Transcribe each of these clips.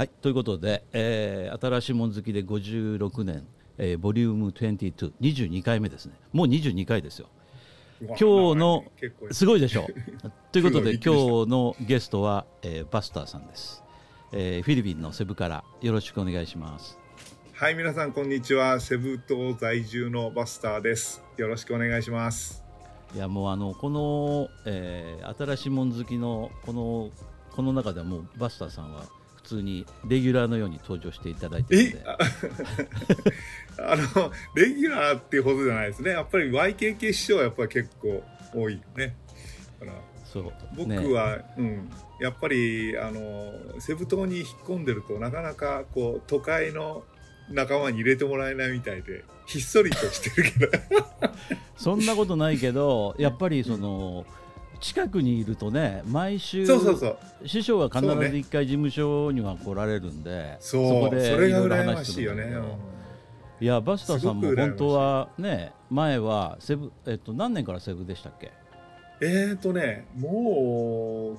はいということで、えー、新しいもん好きで56年、えー、ボリューム2222回目ですね。もう22回ですよ。今日のすごいでしょ？う ということで今日のゲストは、えー、バスターさんです、えー、フィリピンのセブからよろしくお願いします。はい皆さんこんにちは。セブ島在住のバスターです。よろしくお願いします。いやもうあのこの、えー、新しいもん好きのこのこの中ではもうバスターさんは普通にレギュラーのように登場していただいてる あのレギュラーっていうほどじゃないですね。やっぱり YKK 師匠はやっぱり結構多いよねからそう。僕は、ね、うん。やっぱりあのセブ島に引っ込んでるとなかなかこう都会の仲間に入れてもらえないみたいでひっそりとしてるけど。そんなことないけどやっぱりその、うん近くにいるとね毎週そうそうそう。師匠は必ず一回事務所には来られるんでそ,、ね、そこでそれが羨ましいよね、いやバスターさんも本当はね前はセブ、えっと、何年からセブでしたっけ？えっ、ー、とねもう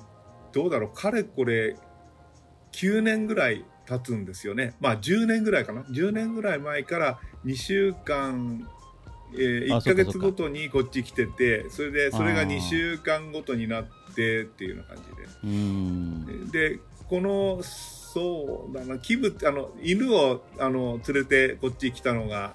どうだろう。かれこれ9年ぐらい経つんですよね。まあ10年ぐらいかな。10年ぐらい前から2週間えー、1か月ごとにこっち来ててそれでそれが2週間ごとになってっていうような感じで。でこのそうだな気分あの犬をあの連れてこっち来たのが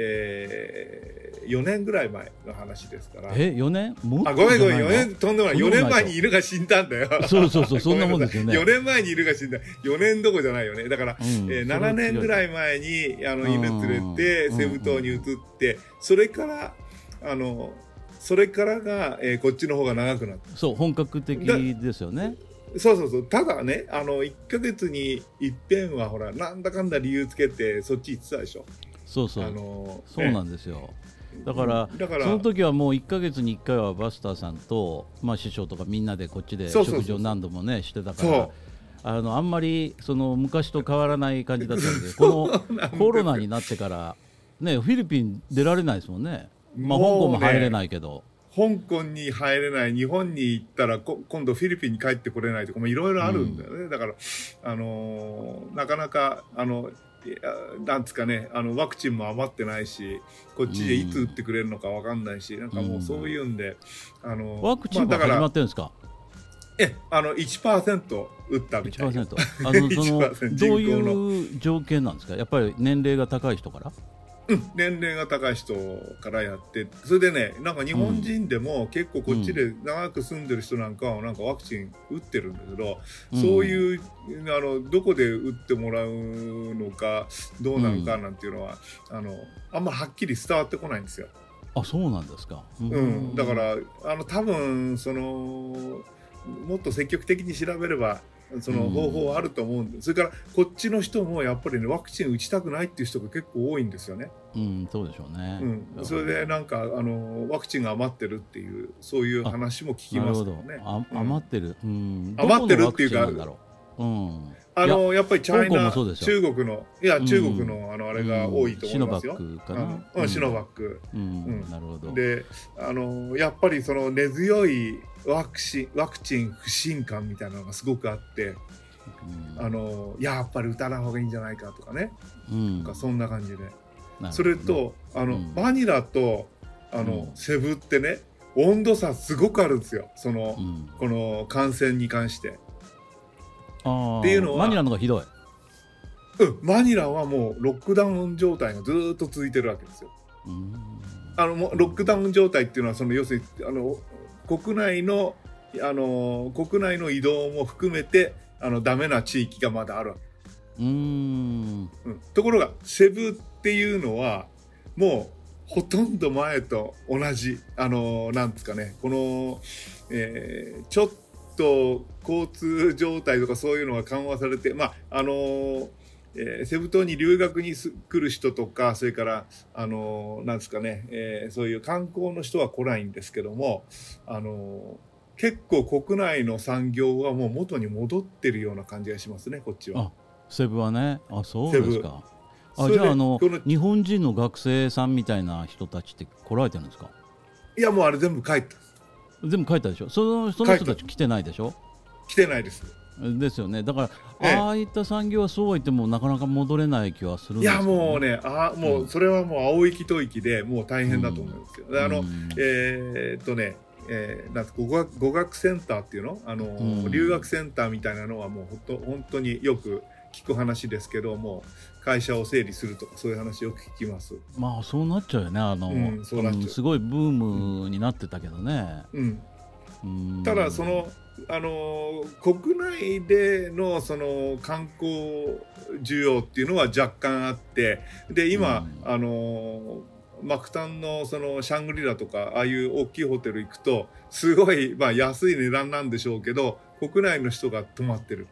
えー、4年ぐらい前の話ですから。え、4年？もあ、ごめんごめん、4年、とんでもない。4年前に犬が死んだんだよ。そうそうそう、そんなもんですよね。4年前に犬が死んだ。4年どころじゃないよね。だから、うん、えー、7年ぐらい前に、あの、犬連れて、セブ島に移って、それから、あの、それからが、えー、こっちの方が長くなった。そう、本格的ですよね。そうそうそう。ただね、あの、1か月に一遍は、ほら、なんだかんだ理由つけて、そっち行ってたでしょ。そうそう、あのー、そうなんですよ、だからだからその時はもう1か月に1回はバスターさんと、まあ、師匠とかみんなでこっちで食事を何度もねしてたからあのあんまりその昔と変わらない感じだったんで このコロナになってからねフィリピン出られないですもんね、まあ、香港も入れないけど。香港に入れない。日本に行ったら今度フィリピンに帰ってこれないとかいろいろあるんだよね、うん、だから、あのー、なかなかあのなんつかねあのワクチンも余ってないしこっちでいつ打ってくれるのか分かんないし、うん、なんかもうそういうんで、あのワクチンは始まってるんですか、えあの1%打ったみたいな。あのその。どういう条件なんですか？やっぱり年齢が高い人から？うん、年齢が高い人からやってそれでねなんか日本人でも結構こっちで長く住んでる人なんかはなんかワクチン打ってるんだけど、うん、そういうあのどこで打ってもらうのかどうなのかなんていうのは、うん、あのあんまはっきり伝わってこないんですよ。あそうなんですか、うん、うん、だからあの多分そのもっと積極的に調べればその方法はあると思うんで、うん、それからこっちの人もやっぱりねワクチン打ちたくないっていう人が結構多いんですよね。うん、そうでしょうね。うん、それでなんかあのワクチンが余ってるっていうそういう話も聞きますけどね。あ余ってる、うん、余ってるっていうか、う。ん、あのやっぱりチャイナ中国のいや中国の、あのあれが多いと思いますよ。シノバックかな。うん、シノバック。うん、なるほど。で、あのやっぱりその根強いワクチンワクチン不信感みたいなのがすごくあって。あのやっぱり打たない方がいいんじゃないかとかね、うん、なんかそんな感じで、それとあの、バニラとあの、セブってね温度差すごくあるんですよ。その、この感染に関して。っていうのはマニラのがひどい。うん。マニラはもうロックダウン状態がずっと続いてるわけですよ。あのもロックダウン状態っていうのはその要するにあの国内のあの国内の移動も含めてあのダメな地域がまだあるわけ。うん、ところがセブっていうのはもうほとんど前と同じあのなんですかね。この、えー、ちょっとと交通状態とかそういうのが緩和されて、まああのーえー、セブ島に留学に来る人とかそれからあのー、なんですかね、えー、そういう観光の人は来ないんですけどもあのー、結構国内の産業はもう元に戻ってるような感じがしますねこっちは。セブはね。あそうですか。あじゃああの日本人の学生さんみたいな人たちって来られてるんですか？いやもうあれ全部帰った。全部帰ったでしょ？そのその人たち来てないでしょ？来てないですですよね。だから、ああいった産業はそうは言ってもなかなか戻れない気はするんですよ、ね、いやもうねあもうそれはもう青息吐息でもう大変だと思うんですよ、うん、あの、えー、っとねえー、なん語学語学センターっていうの？あの、うん、留学センターみたいなのはもうほんと本当によく聞く話ですけども会社を整理するとかそういう話よく聞きます。まあそうなっちゃうよね。あの、うん、そうなっちゃう。すごいブームになってたけどね、うん、うん、ただそのあの国内でのその観光需要っていうのは若干あってで今、うん、あのマクタンのそのシャングリラとかああいう大きいホテル行くとすごい、まあ、安い値段なんでしょうけど国内の人が泊まってる。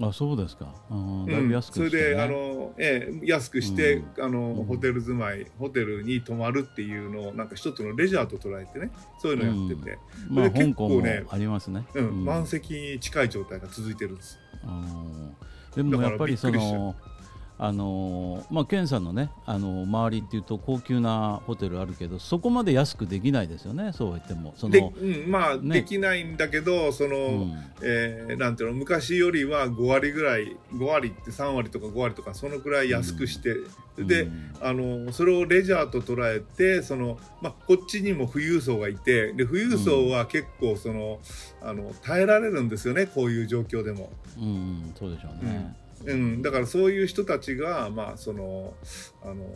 あそうですか、だいぶ安くして、ね、それであの、ええ、安くして、うん、あのホテル住まいホテルに泊まるっていうのをなんか一つのレジャーと捉えてねそういうのやってて、うん、まあ、結構ねありますね、うん、満席に近い状態が続いてるんです。でもやっぱりそのあのまあ、ケンさんのねあの周りっていうと高級なホテルあるけどそこまで安くできないですよねそう言っても。その、うん、まあ、ね、できないんだけどその、うん、えー、なんていうの昔よりは5割ぐらい5割って3割とか5割とかそのくらい安くして、うん、で、あのそれをレジャーと捉えてその、まあ、こっちにも富裕層がいてで富裕層は結構その、あの耐えられるんですよねこういう状況でも。うん、そうでしょうね、うん、だからそういう人たちが、まあ、そのあの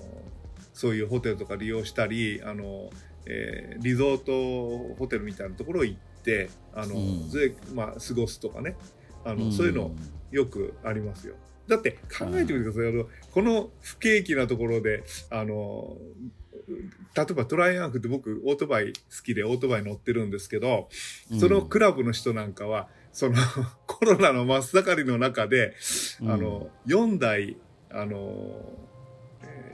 そういうホテルとか利用したりあの、えー、リゾートホテルみたいなところ行ってあの、うん、でまあ、過ごすとかね。あの、うん、そういうのよくありますよ。だって考えてみてください、あのこの不景気なところであの例えばトライアンフって僕オートバイ好きでオートバイ乗ってるんですけど、そのクラブの人なんかはその コロナの真っ盛りの中で、うん、あの4台あの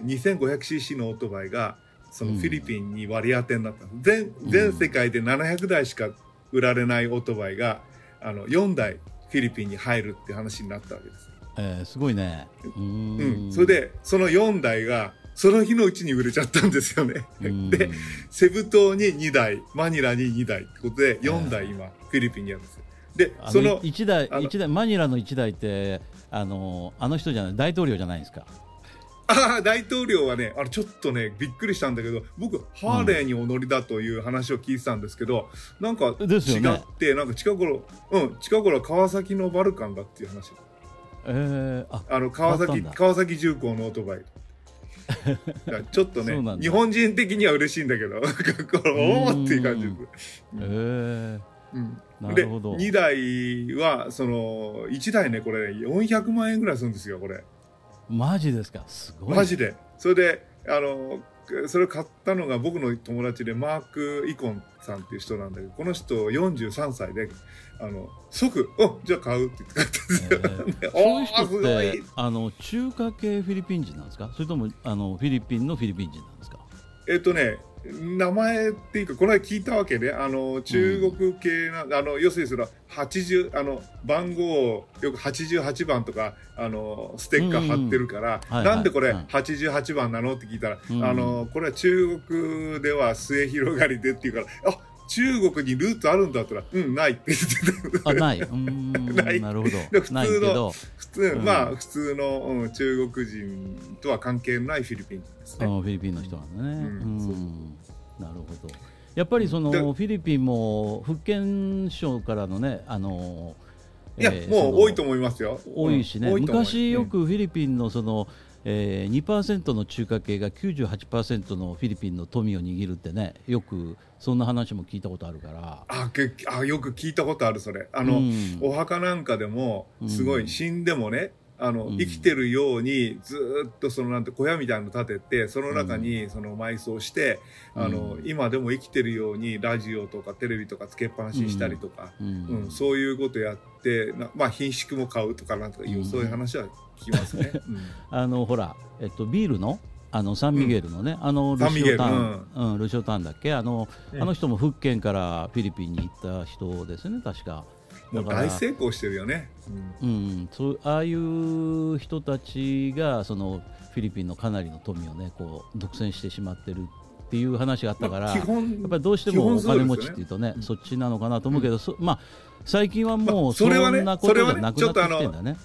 2500cc のオートバイがそのフィリピンに割り当てになった、うん、全全世界で700台しか売られないオートバイがあの4台フィリピンに入るって話になったわけです。えー、すごいね。うん、それでその4台がその日のうちに売れちゃったんですよね。でセブ島に2台マニラに2台ってことで4台今フィリピンにあるんですよ。でその1台一台マニラの1台ってあのあの人じゃない大統領じゃないですか？ああ大統領はねあのちょっとねびっくりしたんだけど僕ハーレーにお乗りだという話を聞いてたんですけど、うん、なんか違って、ね、なんか近頃うん近頃は川崎のバルカンだっていう話。えー、ああの川崎川崎重工のオートバイ。ちょっとね日本人的には嬉しいんだけど おおっていう感じです。えー。うん、で2台はその1台ねこれ400万円ぐらいするんですよこれ。マジですか？すごいマジで。それであのそれを買ったのが僕の友達でマーク・イコンさんっていう人なんだけどこの人43歳であの即「おじゃあ買う」って言って買ったんですよ、えー、そういう人ってあの中華系フィリピン人なんですか？それともあのフィリピンのフィリピン人なんですか？えっ、とね名前っていうかこの間聞いたわけねあの中国系な、うん、あの要するにその80あの番号をよく88番とかあのステッカー貼ってるから、うんうん、なんでこれ88番なの？って聞いたら、あのこれは中国では末広がりでっていうからあ中国にルーツあるんだったら、うん、ないって言ってた。あ、ない。ない。なるほど。普通の、普通、うん、まあ、普通の、うん、中国人とは関係ないフィリピン人ですね。フィリピンの人なんだね。うん。なるほど。やっぱりそのフィリピンも福建省からのね、あのいや、えー、もう多いと思いますよ。多いしね、昔よくフィリピンのその、えー、2%の中華系が98%のフィリピンの富を握るってねよくそんな話も聞いたことあるから。あけあよく聞いたことあるそれ。あの、うん、お墓なんかでもすごい死んでもね、あの、生きてるようにずっとそのなんて小屋みたいなの建ててその中にその埋葬して、あの今でも生きてるようにラジオとかテレビとかつけっぱなしにしたりとか、うん。そういうことやってまあ品種も買うとかなんとかいう、そういう話は聞きますね。あのほら、えっと、ビールのあのサンミゲルのね、うん、あのルシオタン、うん、ルシオタンだっけ？あの、うん、あの人も福建からフィリピンに行った人ですね確か。大成功してるよね、うん、うん、そうああいう人たちがそのフィリピンのかなりの富をねこう独占してしまってるっっていう話があったから、やっぱりどうしてもお金持ちっていうとね、そっちなのかなと思うけど、まあ最近はもうそんなことじゃなくなってきてんだね。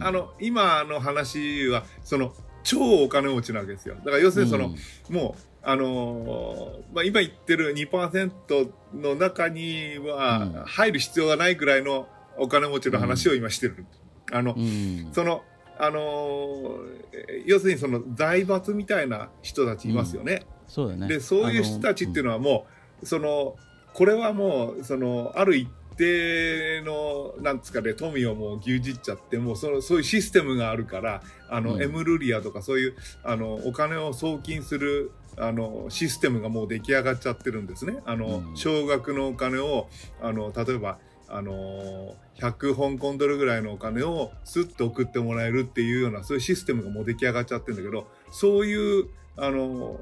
あの今の話はその超お金持ちなわけですよ。だから要するにその、うん、もうあのー、まあ、今言ってる2%の中には入る必要がないくらいのお金持ちの話を今してる。うん、あの、うん、その、あのー、要するにその財閥みたいな人たちいますよね。そうだね。で、そういう人たちっていうのはもう、その、これはもう、その、ある一定の、なんですかね、富をもう牛耳っちゃって、もうその、そういうシステムがあるから、あの、うん、エムルリアとかそういう、あの、お金を送金する、あの、システムがもう出来上がっちゃってるんですね。あの、うん、少額のお金を、あの、例えば、あの100香港ドルぐらいのお金をスッと送ってもらえるっていうようなそういうシステムがもう出来上がっちゃってるんだけどそういうあの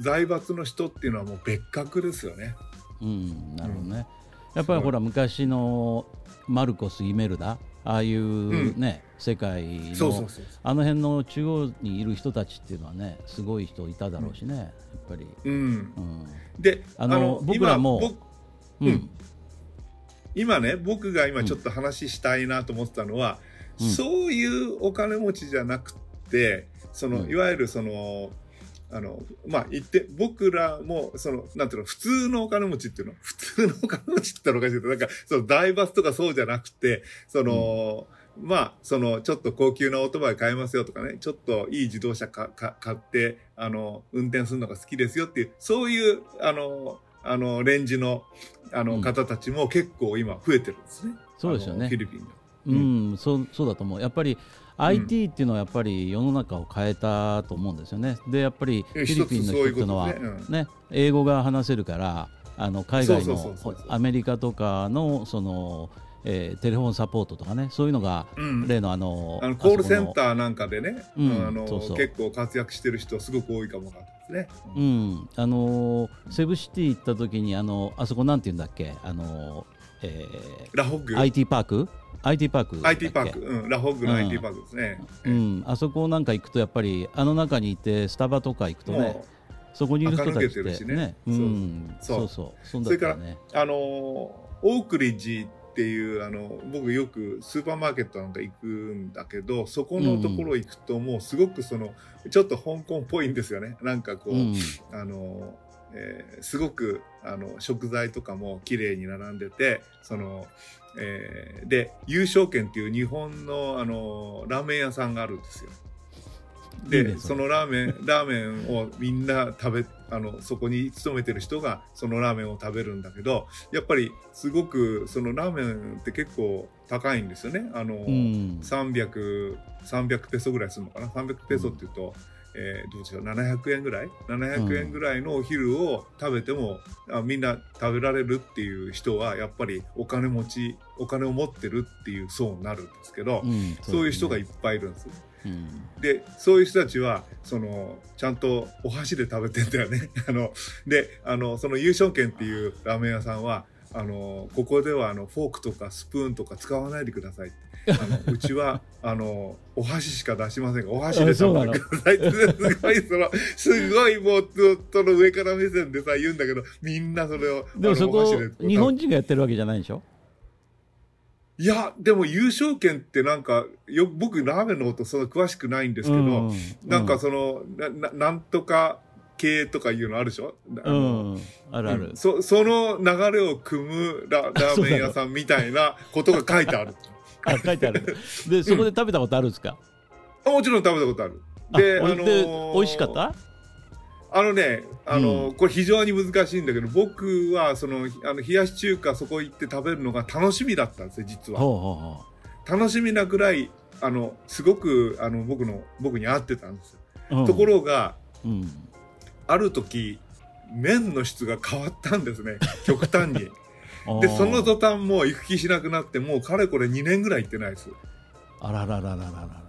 財閥の人っていうのはもう別格ですよね。うん、なるほどね。やっぱりほら昔のマルコス・イメルダああいうね、うん、世界のあの辺の中央にいる人たちっていうのはねすごい人いただろうしね、やっぱり。うん、うん、であの僕らも、うん、今ね僕が今ちょっと話したいなと思ってたのは、そういうお金持ちじゃなくてその、いわゆるその。あの、まあ、言って、僕らも、その、なんていうの、普通のお金持ちっていうの、普通のお金持ちって言ったらおかしいけど、なんか、その、大バスとかそうじゃなくて、その、うん、まあ、その、ちょっと高級なオートバイ買えますよとかね、ちょっといい自動車か、か、買って、あの、運転するのが好きですよっていう、そういう、あの、あの、レンジの、あの、方たちも結構今増えてるんですね。そうですよね。フィリピンで。うん、うん、そう、そうだと思う。やっぱり、IT っていうのはやっぱり世の中を変えたと思うんですよね。でやっぱりフィリピンの人っていうのはね。英語が話せるからあの海外のアメリカとかのそのえー、テレフォンサポートとかねそういうのが、うん、例のあのあのコールセンターなんかでね、うん、あの結構活躍してる人すごく多いかもかですね。うん、あのセブシティ行った時にあのあそこなんて言うんだっけ？あの、えー、ラホッグ？IT パーク？IT パーク IT パーク、うん、ラホッグの IT パークですね、うん、あそこなんか行くとやっぱりあの中にいてスタバとか行くとねそこにいる人たちってねね、うん、そう。そうそう。それからあのオークリッジっていうあの僕よくスーパーマーケットなんか行くんだけどそこのところ行くともうすごくそのちょっと香港っぽいんですよね。なんかこう、うん、あのえー、すごくあの食材とかも綺麗に並んでてその、えー、で優勝券っていう日本のあのラーメン屋さんがあるんですよ。でそのラーメンラーメンをみんな食べあのそこに勤めてる人がそのラーメンを食べるんだけどやっぱりすごくそのラーメンって結構高いんですよね。あの、うん、300, 300ペソぐらいするのかな。300ペソっていうと、うんえー、どうしよう700円ぐらい？700円ぐらいのお昼を食べても、うん、あみんな食べられるっていう人はやっぱりお金持ちお金を持ってるっていう層になるんですけど、うん、そう、ね,、いう人がいっぱいいるんです。うん、でそういう人たちはそのちゃんとお箸で食べてんだよね。あのであのその優勝券っていうラーメン屋さんはあのここではあのフォークとかスプーンとか使わないでください。あの うちはあのお箸しか出しませんがお箸で食べてくださいってすごいそのすごいもうその上から目線でさ言うんだけどみんなそれをでもそこ日本人がやってるわけじゃないでしょ？いや、でも優勝権ってなんか、よ、僕ラーメンのことそんな詳しくないんですけど、うん、なんかその、な、なんとか系とかいうのあるでしょ？うん、あるある、うん、そその流れを組むラ ラーメン屋さんみたいなことが書いてある。あ書いてある。でそこで食べたことあるんですか、うん、もちろん食べたことある。であのー、美味しかった？あのね、あの、うん、これ非常に難しいんだけど、僕は、その、あの、冷やし中華そこ行って食べるのが楽しみだったんですよ、実は。ほうほうほう。楽しみなぐらい、あの、すごく、あの、僕の、僕に合ってたんですよ。ところが、うん、ある時麺の質が変わったんですね。極端に。でその途端もう行く気しなくなってもうかれこれ2年ぐらい行ってないです。あらららららら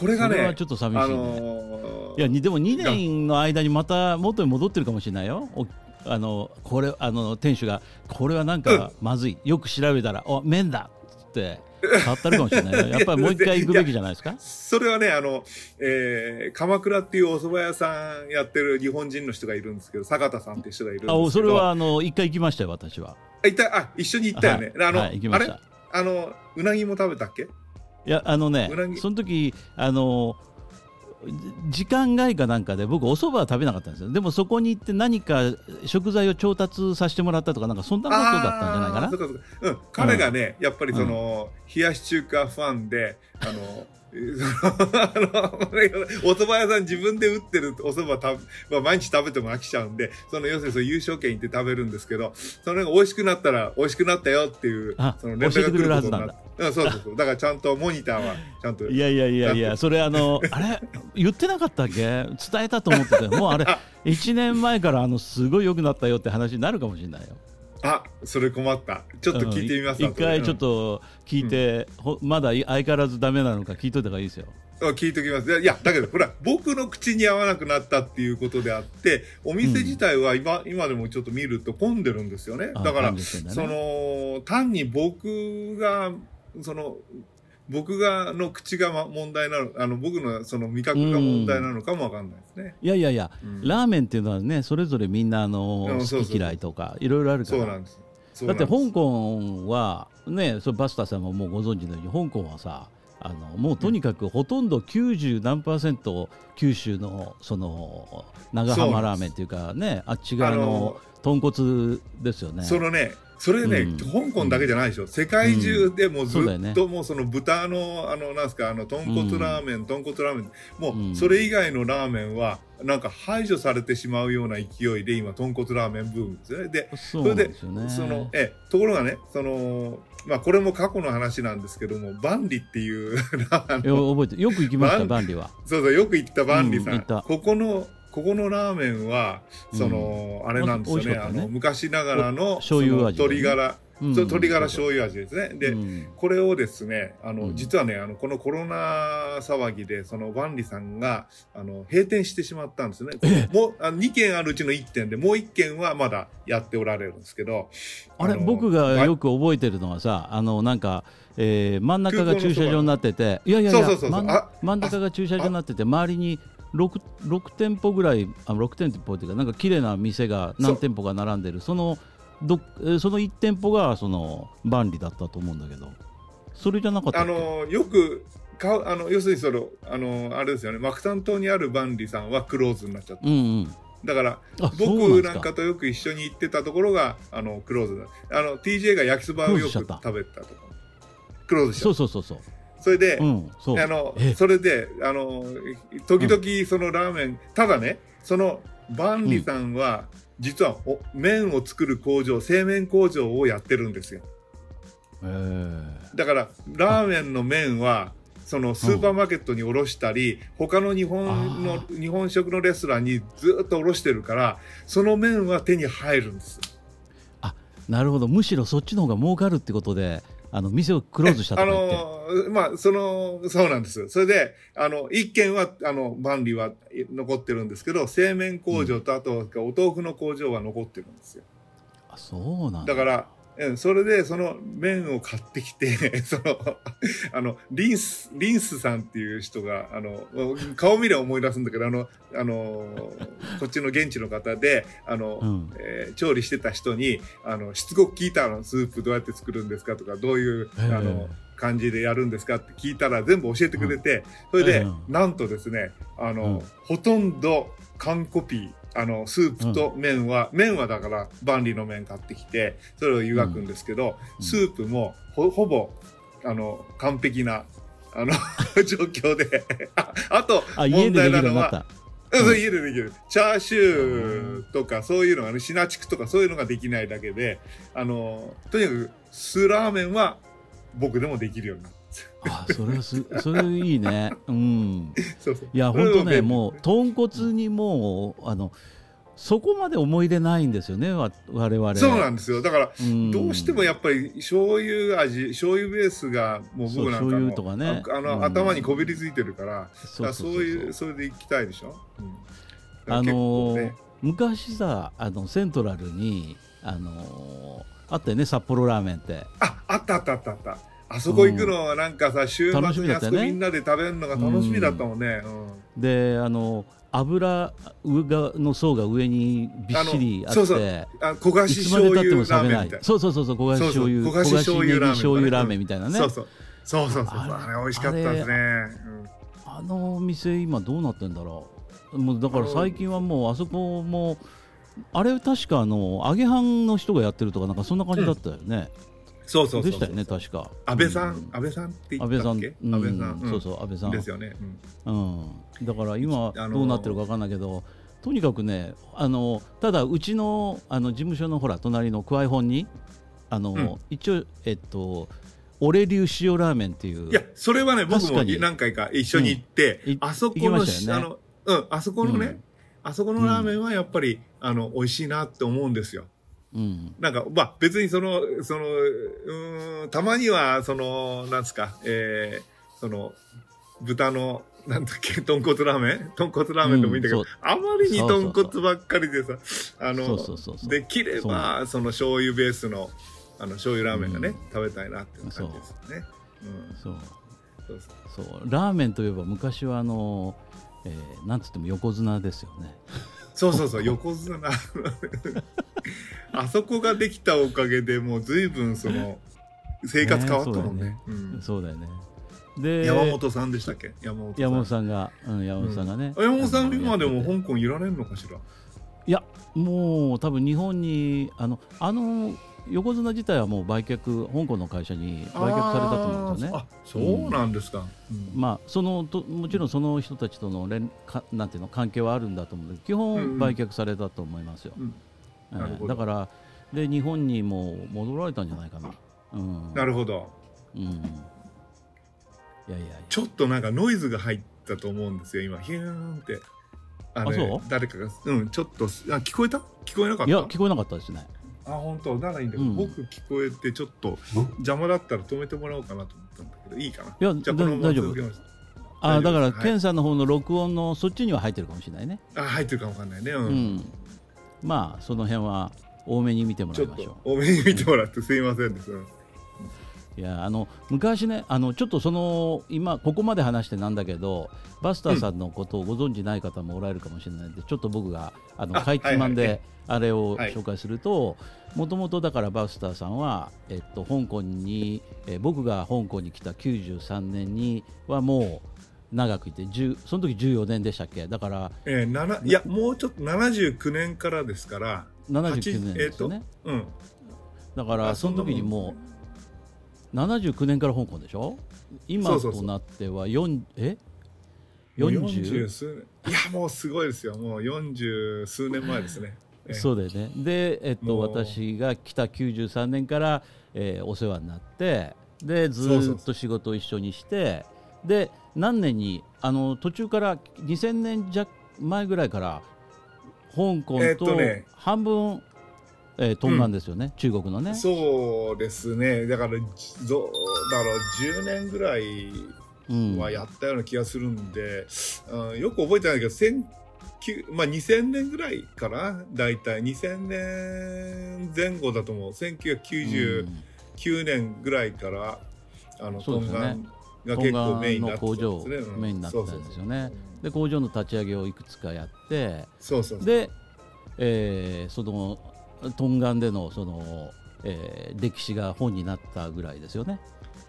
これがねはちょっと寂しいね、あのー、いやでも2年の間にまた元に戻ってるかもしれないよ。あのこれあの店主がこれはなんかまずい、うん、よく調べたら「お麺だ!」っつって変わったるかもしれないやっぱりもう一回行くべきじゃないですか？それはねあの、えー、鎌倉っていうお蕎麦屋さんやってる日本人の人がいるんですけど坂田さんっていう人がいるんですけど。あそれはあの一回行きましたよ私は。行ったあ一緒に行ったよね、はい、あの、はい、あれ？あのうなぎも食べたっけ？いやあのねその時あの時間外かなんかで僕お蕎麦は食べなかったんですよ。でもそこに行って何か食材を調達させてもらったとかなんかそんなことだったんじゃないかな。うん、彼がね、やっぱりその、うん、冷やし中華ファンであの お蕎麦屋さん自分で売ってるお蕎麦食べ、まあ、毎日食べても飽きちゃうんで、その要するにその優勝券行って食べるんですけど、それが美味しくなったら美味しくなったよっていう、その連絡が来ることになって。そうそうそう。だからちゃんとモニターはちゃんと。いやいやいやいや、それあの、あれ？言ってなかったっけ？伝えたと思ってて、もうあれ、1年前からあの、すごい良くなったよって話になるかもしれないよ。あそれ困った。ちょっと聞いてみます、うん、一回ちょっと聞いて、うん、まだ相変わらずダメなのか聞いといた方がいいですよ。聞いときます。いやだけどほら僕の口に合わなくなったっていうことであってお店自体は今うん、今でもちょっと見ると混んでるんですよね。だから、ね、その単に僕がその僕がの口が問題なのあの僕のその味覚が問題なのかもわかんないですね、いやいやいや、うん、ラーメンっていうのはねそれぞれみんなあの好き嫌いとかいろいろあるから。そうなんです。だって香港はねそバスターさんももうご存知のように香港はさあのもうとにかくほとんど90何パーセント九州のその長浜ラーメンっていうかねあっち側の豚骨ですよね。そのねそれね、うん、香港だけじゃないでしょ、世界中でもずっともうその豚の、あの、なんすか、あの、豚骨ラーメン、豚骨ラーメン、もうそれ以外のラーメンは、なんか排除されてしまうような勢いで今、豚骨ラーメンブームですよね。で、それで、その、え、ところがね、その、まあ、これも過去の話なんですけども、万里っていう 覚えて、よく行きました、万里。は。そうそう、よく行った万里さん。ここの、ここのラーメンは、その、うん、あれなんですよね、ね。あの、昔ながらの、醤油味、鶏ガラ、うん、鶏ガラ醤油味ですね。で、うん、これをですね、あの、実はね、あの、このコロナ騒ぎで、その、万里さんが、あの、閉店してしまったんですね。もう、あの2軒あるうちの1店で、もう1軒はまだやっておられるんですけど。あれ、僕がよく覚えてるのはさ、あの、なんか、えー、真ん中が駐車場になってて、いやいやいや、真ん中が駐車場になってて、周りに 6, 6店舗ぐらいあ6店舗っていうかなんか綺麗な店が何店舗が並んでる。そのどその1店舗がその万里だったと思うんだけど。それじゃなかったあのよくかあの要するにそのあのあれですよね。幕山島にある万里さんはクローズになっちゃった、うんうん。だから僕なんか。とよく一緒に行ってたところがあのクローズだ。あの TJ が焼きそばをよく食べたとこ。クローズした。そうそうそうそうそれで、うん、あのそれであの時々そのラーメン、うん、ただねその万里さんは、実はお麺を作る工場製麺工場をやってるんですよ、え。ー、だからラーメンの麺はそのスーパーマーケットに卸したり、うん、他の日本の日本食のレストランにずっと卸してるからその麺は手に入るんですあなるほど。むしろそっちの方が儲かるってことであの店をクローズしたとか言って。あのまあそのそうなんです。それであの一軒はあの万里は残ってるんですけど製麺工場と、あとお豆腐の工場は残ってるんですよ。あそうなんだからうん、それでその麺を買ってきて そのあのリンスリンスさんっていう人があの顔見れば思い出すんだけどあのあのこっちの現地の方であの、うん、えー、調理してた人にあのしつこく聞いたのスープどうやって作るんですかとかどういうあの感じでやるんですかって聞いたら全部教えてくれて、それで、なんとですねあの、ほとんど完コピーあのスープと麺は、うん、麺はだから万里の麺買ってきてそれを湯がくんですけど、うん、スープもほほぼあの完璧なあの 状況で あと問題なのは。うん、家でできる。チャーシューとかそういうのがね、シナチクとかそういうのができないだけで、あの、とにかく酢ラーメンは僕でもできるようになった。あそれはすそれいいね。うん。そうそう。いや本当ねもう豚骨にもうあのそこまで思い出ないんですよね我々。そうなんですよ。だから、うん、どうしてもやっぱり醤油味醤油ベースがもう僕なんかのとかね。あの、うん、頭にこびりついてるからそういうそれでいきたいでしょ、うん、あのーね、昔さあのセントラルにあのー、あったよね札幌ラーメンって。ああったあったあったあったあそこ行くのはなんかさ、週末にあそこみんなで食べるのが楽しみだったもんね。であの油の層が上にびっしりあって、そうそうあ焦がし醤油ラーメンみたいな。そうそうそうそう焦がし醤油焦がし醤油ラーメン醤油ラーメンみたいなね。そうそうそうそうそうあれ美味しかったですね。あの店今どうなってんだろう。もうだから最近はもうあそこもあれ確かあの揚げ飯の人がやってるとかなんかそんな感じだったよね。そうそうでしたよね確か。安倍さん、安倍さんって言ったっけ？安倍さん、そうそう安倍さん。ですよね、うん。だから今どうなってるか分かんないけどとにかくねあのただうちのあの事務所のほら隣の桑井本にあの、一応えっと俺流塩ラーメンっていういやそれはね僕も何回か一緒に行って、あそこの、あのうんあそこのね、あそこのラーメンはやっぱり、あの美味しいなって思うんですよ。うん、なんか、まあ、別にその、その、うん、たまには、その、なんすか、えー、その、豚の、なんだっけ、豚骨ラーメン？豚骨ラーメンでもいいんだけど、うん、あまりに豚骨ばっかりでさ、あの、できれば、その醤油ベースの、あの、醤油ラーメンがね、うん、食べたいなっていう感じですね。う。ん、そう。そうそう。そう。ラーメンといえば昔はあの、えー、なんつっても横綱ですよね。そうそうそう横綱。あそこができたおかげでもう随分その生活変わったもんね。そうだよね。で山本さんでしたっけ？山本山本さんが、うん、山本さんがね、うん、山本さん今でも香港いられるのかしら？いやもう多分日本にあのあの横綱自体はもう売却香港の会社に売却されたと思うんですよね。あそうなんですか、うん、まあそのともちろんその人たちとの連かなんていうの関係はあるんだと思うんで基本売却されたと思いますよ。うんえー、だからで日本にも戻られたんじゃないかな。うん、なるほど。うん。いやいやちょっとなんかノイズが入ったと思うんですよ今ヒューンって。あそう？誰かがうんちょっとあ聞こえた？聞こえなかった？いや聞こえなかったですね。あ本当？ならいいんだけど、うん、僕聞こえてちょっと邪魔だったら止めてもらおうかなと思ったんだけどいいかな？いやじゃ大丈夫。あだから、はい、ケンさんの方の録音のそっちには入ってるかもしれないね。あ入ってるかもわかんないね、うん、うん、まあその辺は多めに見てもらいましょう。多めに見てもらってすいませんです、いやあの昔ねあのちょっとその今ここまで話してなんだけどバスターさんのことをご存じない方もおられるかもしれないんで、ちょっと僕があのかいつまんであれを紹介するともともとだからバスターさんは、えっと、香港に、え僕が香港に来た93年にはもう長くいてその時14年でしたっけ？だから、えー、いやもうちょっと79年からですから79年ですよね、えー、うん、だからその時にもう79年から香港でしょ？今となっては4え？40数年。いやもうすごいですよ。もう40数年前ですねそうだよね。で、えっと、私が来た93年から、えー、お世話になってでずっと仕事を一緒にしてで何年にあの途中から2000年弱前ぐらいから香港と半分えー、トンガンですよね、うん、中国のね。そうですね。だからどうだろう10年ぐらいはやったような気がするんで、うん、よく覚えてないけどまあ、2000年ぐらいかな？大体。2000年前後だと思う。1999年ぐらいから、うん、あの、トンガンが結構メインになってたんですね、うん、メインになったんですよね。で工場の立ち上げをいくつかやってそうそう。で、えー、そのトンガンでのその、えー、歴史が本になったぐらいですよね。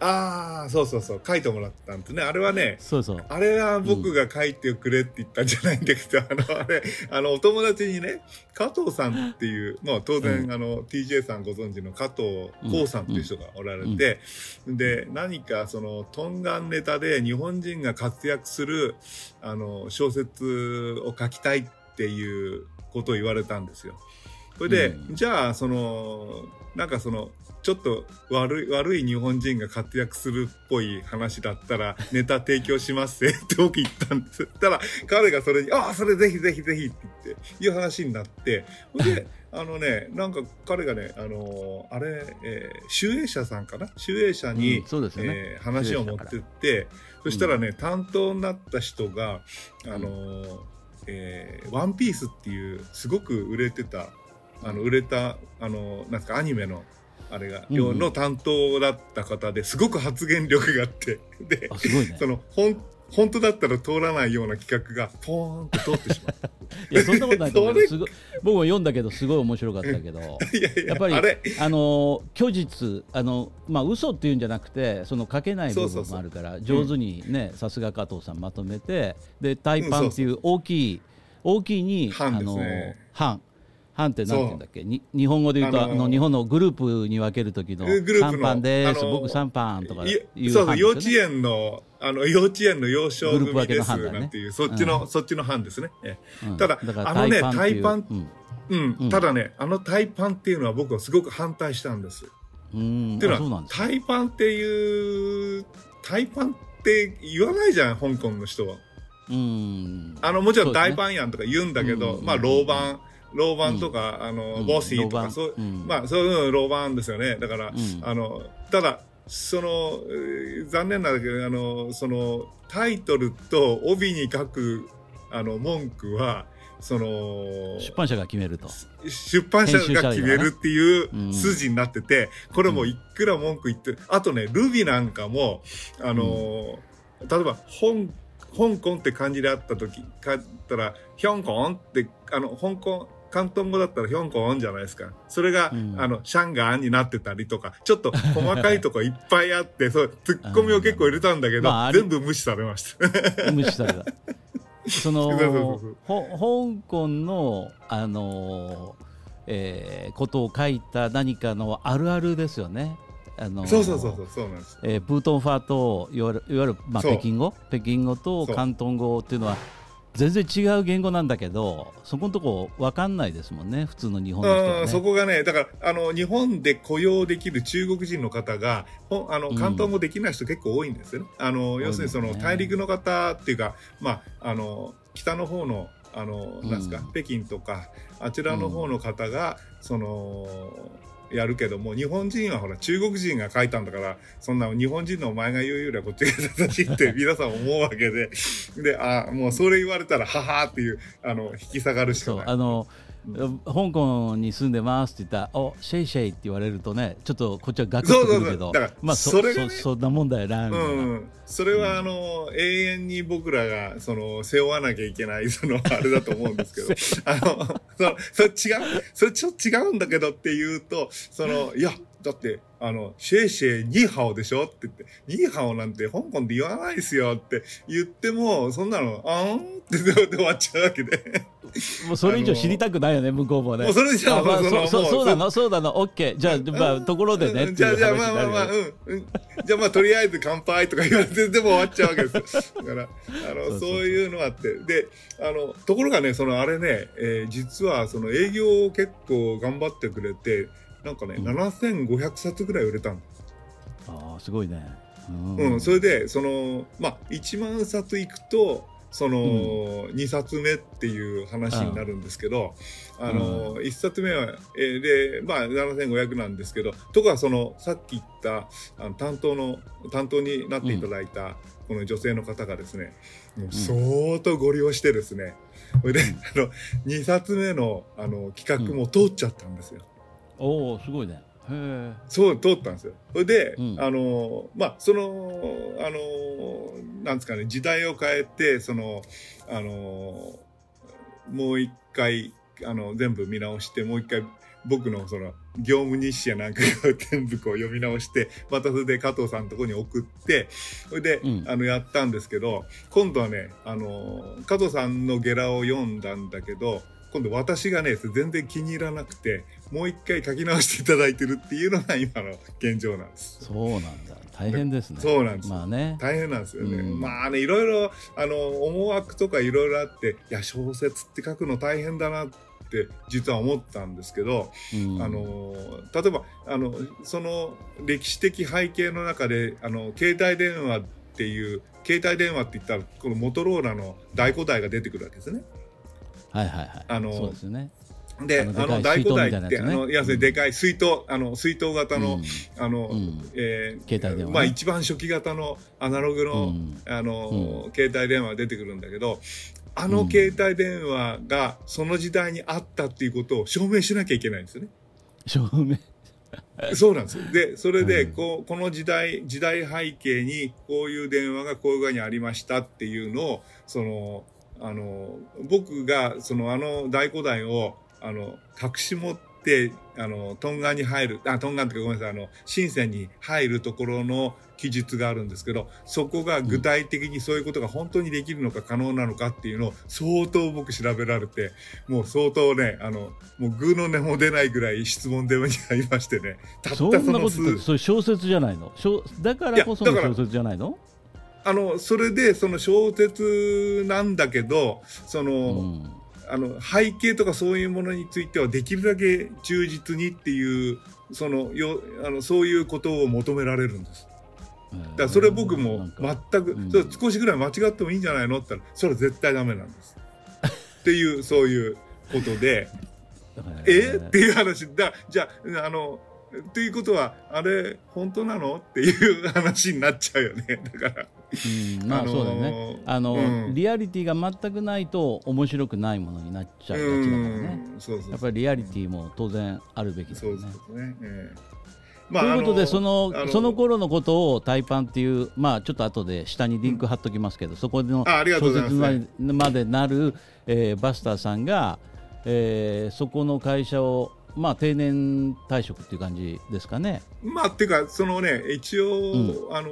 ああそうそうそう。書いてもらったんですね。あれはねそうそう。あれは僕が書いてくれって言ったんじゃないんだけど、うん、あのあれあのお友達にね加藤さんっていう、まあ、当然、うん、あの TJ さんご存知の加藤光さんっていう人がおられて、うん、で何かそのトンガンネタで日本人が活躍するあの小説を書きたいっていうことを言われたんですよ。それで、うん、じゃあそのなんかそのちょっと悪い悪い日本人が活躍するっぽい話だったらネタ提供しますって僕言ったんです。たら彼がそれに「ああそれぜひぜひぜひ」って言っていう話になって。であのねなんか彼がねあのあれ、えー、集英社さんかな？集英社に、うんね。えー、話を持ってって。そしたらね、うん、担当になった人があの、うん、えー、ワンピースっていうすごく売れてたあの売れたあのなんかアニメのあれが、の担当だった方ですごく発言力があって、で、ね、その、本本当だったら通らないような企画がポーンと通ってしまう。いやそんなことないと思う。すご僕も読んだけどすごい面白かったけど。やっぱりあの虚実あのまあ嘘っていうんじゃなくてその書けない部分もあるから上手にねさすが加藤さんまとめてでタイパンっていう大きい大きいにあの半班って何て言うんだっけ？に日本語で言うとあの日本のグループに分ける時の3班です。僕3班とかいうそうそう幼稚園のあの幼稚園の幼少組ですなんていう、そっちの、そっちの班ですね、ただあのねタイパンう。ん、ただねあのタイパンっていうのは僕はすごく反対したんです。うん。っていうのはタイパンっていうタイパンって言わないじゃん香港の人は。うん。あのもちろん大パンやんとか言うんだけど、まあ老板老板とか、あの、ボスイとか、そう、まあ、そういうの老板ですよね。だから、あの、ただ、その、残念なんだけど、あの、その、タイトルと帯に書く、あの、文句は、その、出版社が決めると。出版社が決めるっていう筋になってて、これもいくら文句言って、あとね、ルビなんかも、あの、例えば、本、香港って感じであった時、かったら、ヒョンコンって、あの、香港、広東語だったらヒョンコンじゃないですか。それが、うん、あの、シャンガンになってたりとか、ちょっと細かいとこいっぱいあって、そう、ツッコミを結構入れたんだけど、まあ、全部無視されました。無視された。その香港の、あのえー、ことを書いた何かのあるあるですよね。あのそうそうそうそうそうなんです、えー、プートンファーといわゆるいわゆる、まあ、北京語北京語と広東語っていうのは全然違う言語なんだけどそこのとこ分かんないですもんね普通の日本の人は、ね、そこがねだからあの日本で雇用できる中国人の方があの関東もできない人結構多いんですよね、うん、あの要するにその大陸の方っていうか、まあ、あの北の方のあのなんですか、うん、北京とかあちらの方の方が、うん、そのやるけども日本人はほら中国人が書いたんだからそんな日本人のお前が言うよりはこっちが正しいって 皆さん思うわけでであもうそれ言われたらははっていうあの引き下がるしかない。あの香港に住んでますって言ったら「おシェイシェイ」って言われるとねちょっとこっちはガクッとくるけどまあそれそんなもんだよなうん、それはあの、うん、永遠に僕らがその背負わなきゃいけないそのあれだと思うんですけど。あのそそれ違うそれちょっと違うんだけどって言うとそのいやだって、あの、シェイシェイ、ニーハオでしょって言って、ニーハオなんて香港で言わないですよって言っても、そんなの、あーんって 終わっちゃうわけで。もうそれ以上知りたくないよね、向こうもね。もうそれじゃあ、まあ、そそそうなの、そうなの、オッケー。じゃあ、まあ、ところでねじゃあ、じゃあ、まあまあまあ、うん。じゃあ、まあ、とりあえず乾杯とか言われて、でも終わっちゃうわけです。だから、あの、そういうのあって。で、あの、ところがね、その、あれね、えー、実は、その営業を結構頑張ってくれて、なんかね、うん、7500冊ぐらい売れたの。ああすごいね。うん、うん、それでそのまあ1万冊いくとその、うん、2冊目っていう話になるんですけど、あの、うん、1冊目は、えー、で、まあ、7500なんですけど、とか、その、さっき言った、あの担当の、担当になっていただいた、この女性の方がですね、もう相当ご利用してですね、それで、あの、2冊目の、あの、企画も通っちゃったんですよ。おおすごいね。へそう通ったんですよ。それで、うん、あのまあそのあのなんですかね時代を変えてそのあのもう一回あの全部見直してもう一回僕のその業務日誌やなんかを全部こう読み直してまたそれで加藤さんのとこに送ってそれで、うん、あのやったんですけど今度はねあの加藤さんのゲラを読んだんだけど今度私がね全然気に入らなくてもう一回書き直していただいてるっていうのが今の現状なんです。そうなんだ。大変ですね。そうなんです。まあね。大変なんですよね、うん、まあねいろいろあの思惑とかいろいろあっていや小説って書くの大変だなって実は思ったんですけど、うん、あの例えばあのその歴史的背景の中であの携帯電話っていう携帯電話って言ったらこのモトローラの大古代が出てくるわけですね。はいはいはい。あのそうですね。で、あの、大古代って、あの、要するにでかい水筒、あの、水筒型の、あの、え携帯電話。まあ、一番初期型のアナログの、あの、携帯電話が出てくるんだけど、あの携帯電話がその時代にあったっていうことを証明しなきゃいけないんですよね。証明。そうなんです。で、それで、こう、この時代、時代背景に、こういう電話がこういう具合にありましたっていうのを、その、あの、僕が、その、あの大古代を、あの、隠し持って、あの、トンガンに入る、あ、トンガンってかごめんなさい、あの、深センに入るところの記述があるんですけど、そこが具体的にそういうことが本当にできるのか可能なのかっていうのを相当僕調べられて、もう相当ね、あの、もう具の根も出ないぐらい質問電話にありましてね、たったその数。それ小説じゃないの？だからこその小説じゃないの？あの、それで、その小説なんだけど、その、うんあの背景とかそういうものについてはできるだけ忠実にっていうそのよあのそういうことを求められるんです。だからそれ僕も全く、うん、少しぐらい間違ってもいいんじゃないのって言ったらそれは絶対ダメなんです。っていうそういうことで。え？っていう話。だじゃああのっていうことはあれ本当なの？っていう話になっちゃうよね。だから。うん、まあそうだね。あの、うん、リアリティが全くないと面白くないものになっちゃうがちだからね。やっぱりリアリティも当然あるべきだよね。そうですね、えーまあ、ということでそのその頃のことを「タイパン」っていうまあちょっと後で下にリンク貼っときますけど、うん、そこの小説までなる、えー、バスターさんが、えー、そこの会社をまあ定年退職っていう感じですかね。まあっていうかそのね一応、うん、あの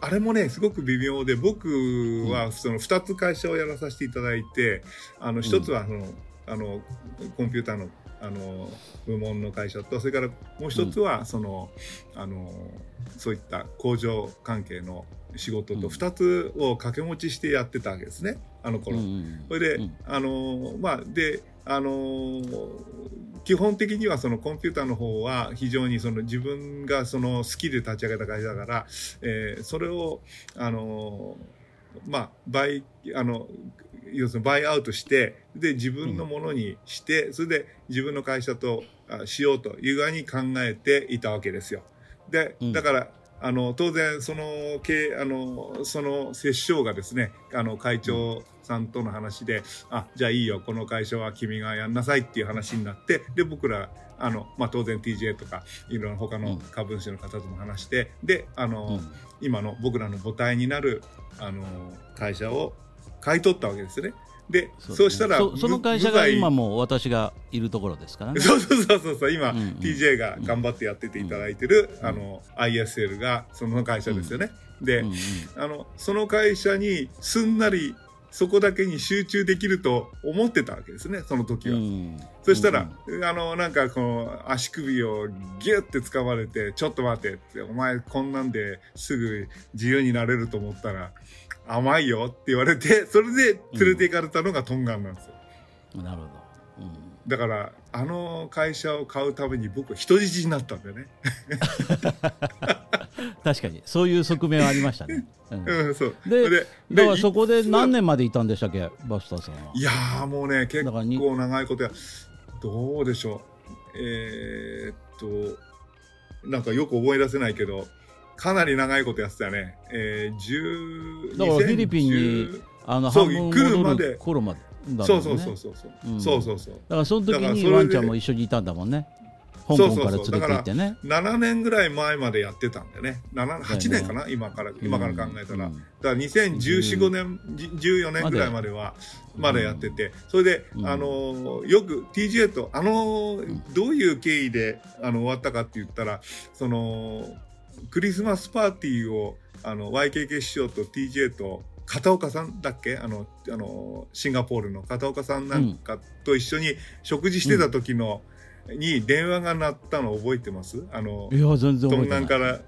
あれもねすごく微妙で僕はその2つ会社をやらさせていただいてあの1つはその、うん、あのコンピューターのあの部門の会社とそれからもう一つは、そのあのそういった工場関係の仕事と2つを掛け持ちしてやってたわけですね。あの頃。それで、あのまあであの基本的にはそのコンピューターの方は非常にその自分がその好きで立ち上げた会社だから、えー、それをあのまあ倍あの要するにバイアウトしてで自分のものにして、それで自分の会社としようという具合に考えていたわけですよ。でだから、あの当然その経あのその折衝がですねあの会長さんとの話で、あじゃあいいよこの会社は君がやんなさいっていう話になってで僕らあの、まあ、当然 TJ とかいろんな他の株主の方とも話して、であの、うん、今の僕らの母体になるあの会社を買い取ったわけですね。でそうしたらその会社が今も私がいるところですからね。そうそうそうそう今、うんうん、TJ が頑張ってやってていただいてる、うん、あの ISL がその会社ですよね、うん、で、うんうん、あのその会社にすんなりそこだけに集中できると思ってたわけですねその時は、うん、そしたら、うん、あのなんかこの足首をギュッて掴まれて「ちょっと待て」って「お前こんなんですぐ自由になれると思ったら甘いよって言われて、それで連れて行かれたのがトンガンなんですよ。うん、なるほど。うん、だから、あの会社を買うために僕は人質になったんだよね。確かに、そういう側面はありましたね。うん、うん、そう。で、でだからそこで何年までいたんでしたっけ、バスターさんは？いやもうね、結構長いことや、どうでしょう。えー、っと、なんかよく思い出せないけど、かなり長いことやってたよね。えー、10だからフィリピンにあの半分戻る頃まで。そうそうそうそうそう、うん、そうそうそう。だからその時にワンちゃんも一緒にいたんだもんね。香港から連れて行ってね。そう7年ぐらい前までやってたんでね。8年かな、ね、今から今から考えたら、うん、だから2014年、うん、14年ぐらいまではまだやってて、それで、あのよく TJ とあのどういう経緯であの終わったかって言ったらそのクリスマスパーティーをあの YKK 師匠と TJ と片岡さんだっけ？あのあのシンガポールの片岡さんなんかと一緒に食事してた時の、うん、に電話が鳴ったの覚えてます？あのいや全然覚えてない。から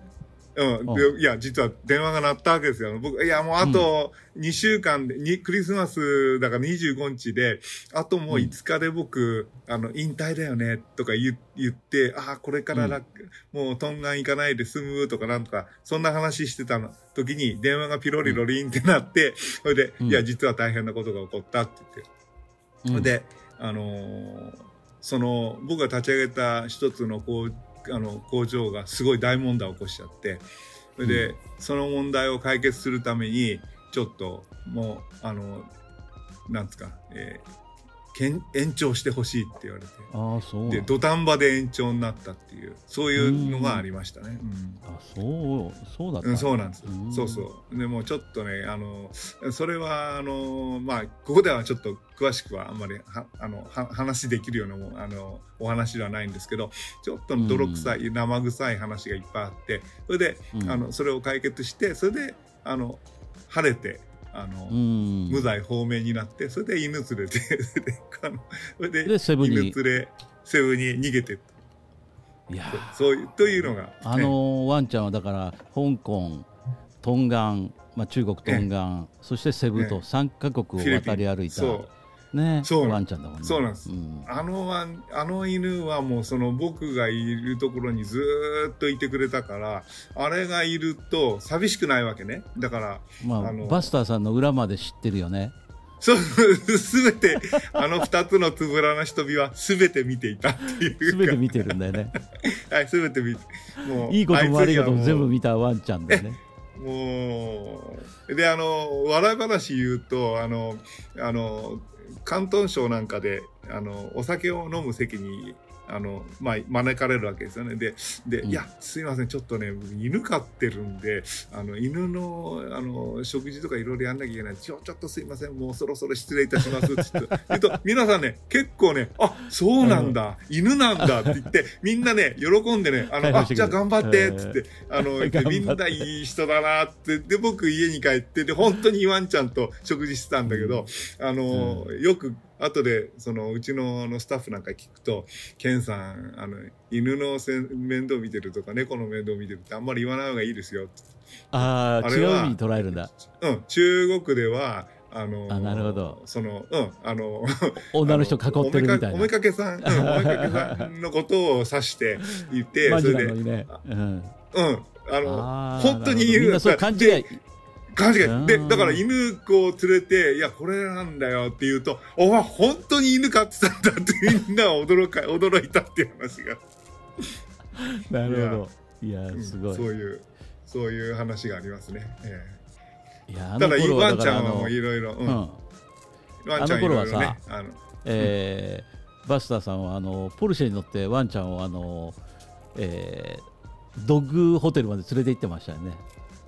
うん、いや、実は電話が鳴ったわけですよ。僕、いや、もうあと2週間で、にクリスマスだから25日で、あともう5日で僕、うん、あの、引退だよね、とか言言って、ああ、これから楽、うん、もうトンガン行かないで済むとかなんとか、そんな話してたの。時に電話がピロリロリンってなって、それで、いや、実は大変なことが起こったって言って。それで、あのー、その、僕が立ち上げた一つのこう、あの工場がすごい大問題を起こしちゃってそれで、うん、その問題を解決するためにちょっともうあのなんですか、えー、けん延長してほしいって言われて。あそうで土壇場で延長になったっていうそういうのがありましたね。うん、あそうそうだった、うん、そうなんです、うそうそう。でもちょっとねあのそれはあのまあここではちょっと詳しくはあんまりはあのは話できるようなもあのお話ではないんですけどちょっと泥臭い、うん、生臭い話がいっぱいあってそれで、あのそれを解決してそれであの晴れてあの、無罪放免になってそれで犬連れて それで犬連れセブに逃げてった。いやそういうというのが、ね、あのワンちゃんはだから香港トンガン、まあ、中国トンガン、そしてセブと3か国を渡り歩いた、ね、そうワンちゃんだもんね。そうなんです。うん、あのワン、あの犬はもうその僕がいるところにずっといてくれたから、あれがいると寂しくないわけね。だから、まあ、あのバスターさんの裏まで知ってるよね。そう、すべて、あの二つのつぶらな瞳はすべて見ていたっていう。すべて見てるんだよね。はい、すべて見て。もう。いいことも悪いことも全部見たワンちゃんだよね。もう、で、あの、笑い話言うと、あの、あの、広東省なんかであのお酒を飲む席にあの、まあ、招かれるわけですよね。で、で、うん、いや、すいません、ちょっとね、犬飼ってるんで、あの、犬の、あの、食事とかいろいろやんなきゃいけない。ちょ、ちょっとすいません、もうそろそろ失礼いたします。って。言うと、皆さんね、結構ね、あ、そうなんだ、うん、犬なんだ。って言って、みんなね、喜んでね、あの、あ、じゃあ頑張って、つって、あの、みんないい人だなって、で、僕家に帰って、で、本当にワンちゃんと食事してたんだけど、あの、よく後で、その、うちのあのスタッフなんか聞くと、ケンさん、あの、犬のせ面倒見てるとか、猫の面倒見てるってあんまり言わない方がいいですよ。ああ、違う意味に捉えるんだ。うん、中国では、あのあなるほど。そのうんあの 女の人囲ってるみたいな。おめかけさん、うん、おめかけさんのことを指して 言ってそれで、ね、うん、うん、あの本当に言うみんなそう勘違い勘違い。で、だから犬こう連れて、いや、これなんだよって言うと、お前本当に犬飼ってたんだってみんな驚か、驚いたっていう話が。なるほど。いや、すごい、そういう、そういう話がありますね。えー、いや、ただ、ワンちゃんはもういろいろ、うん。ワンちゃんいろいろね。あの、えー、バスターさんはあのポルシェに乗ってワンちゃんをあの、えー、ドッグホテルまで連れて行ってましたよね。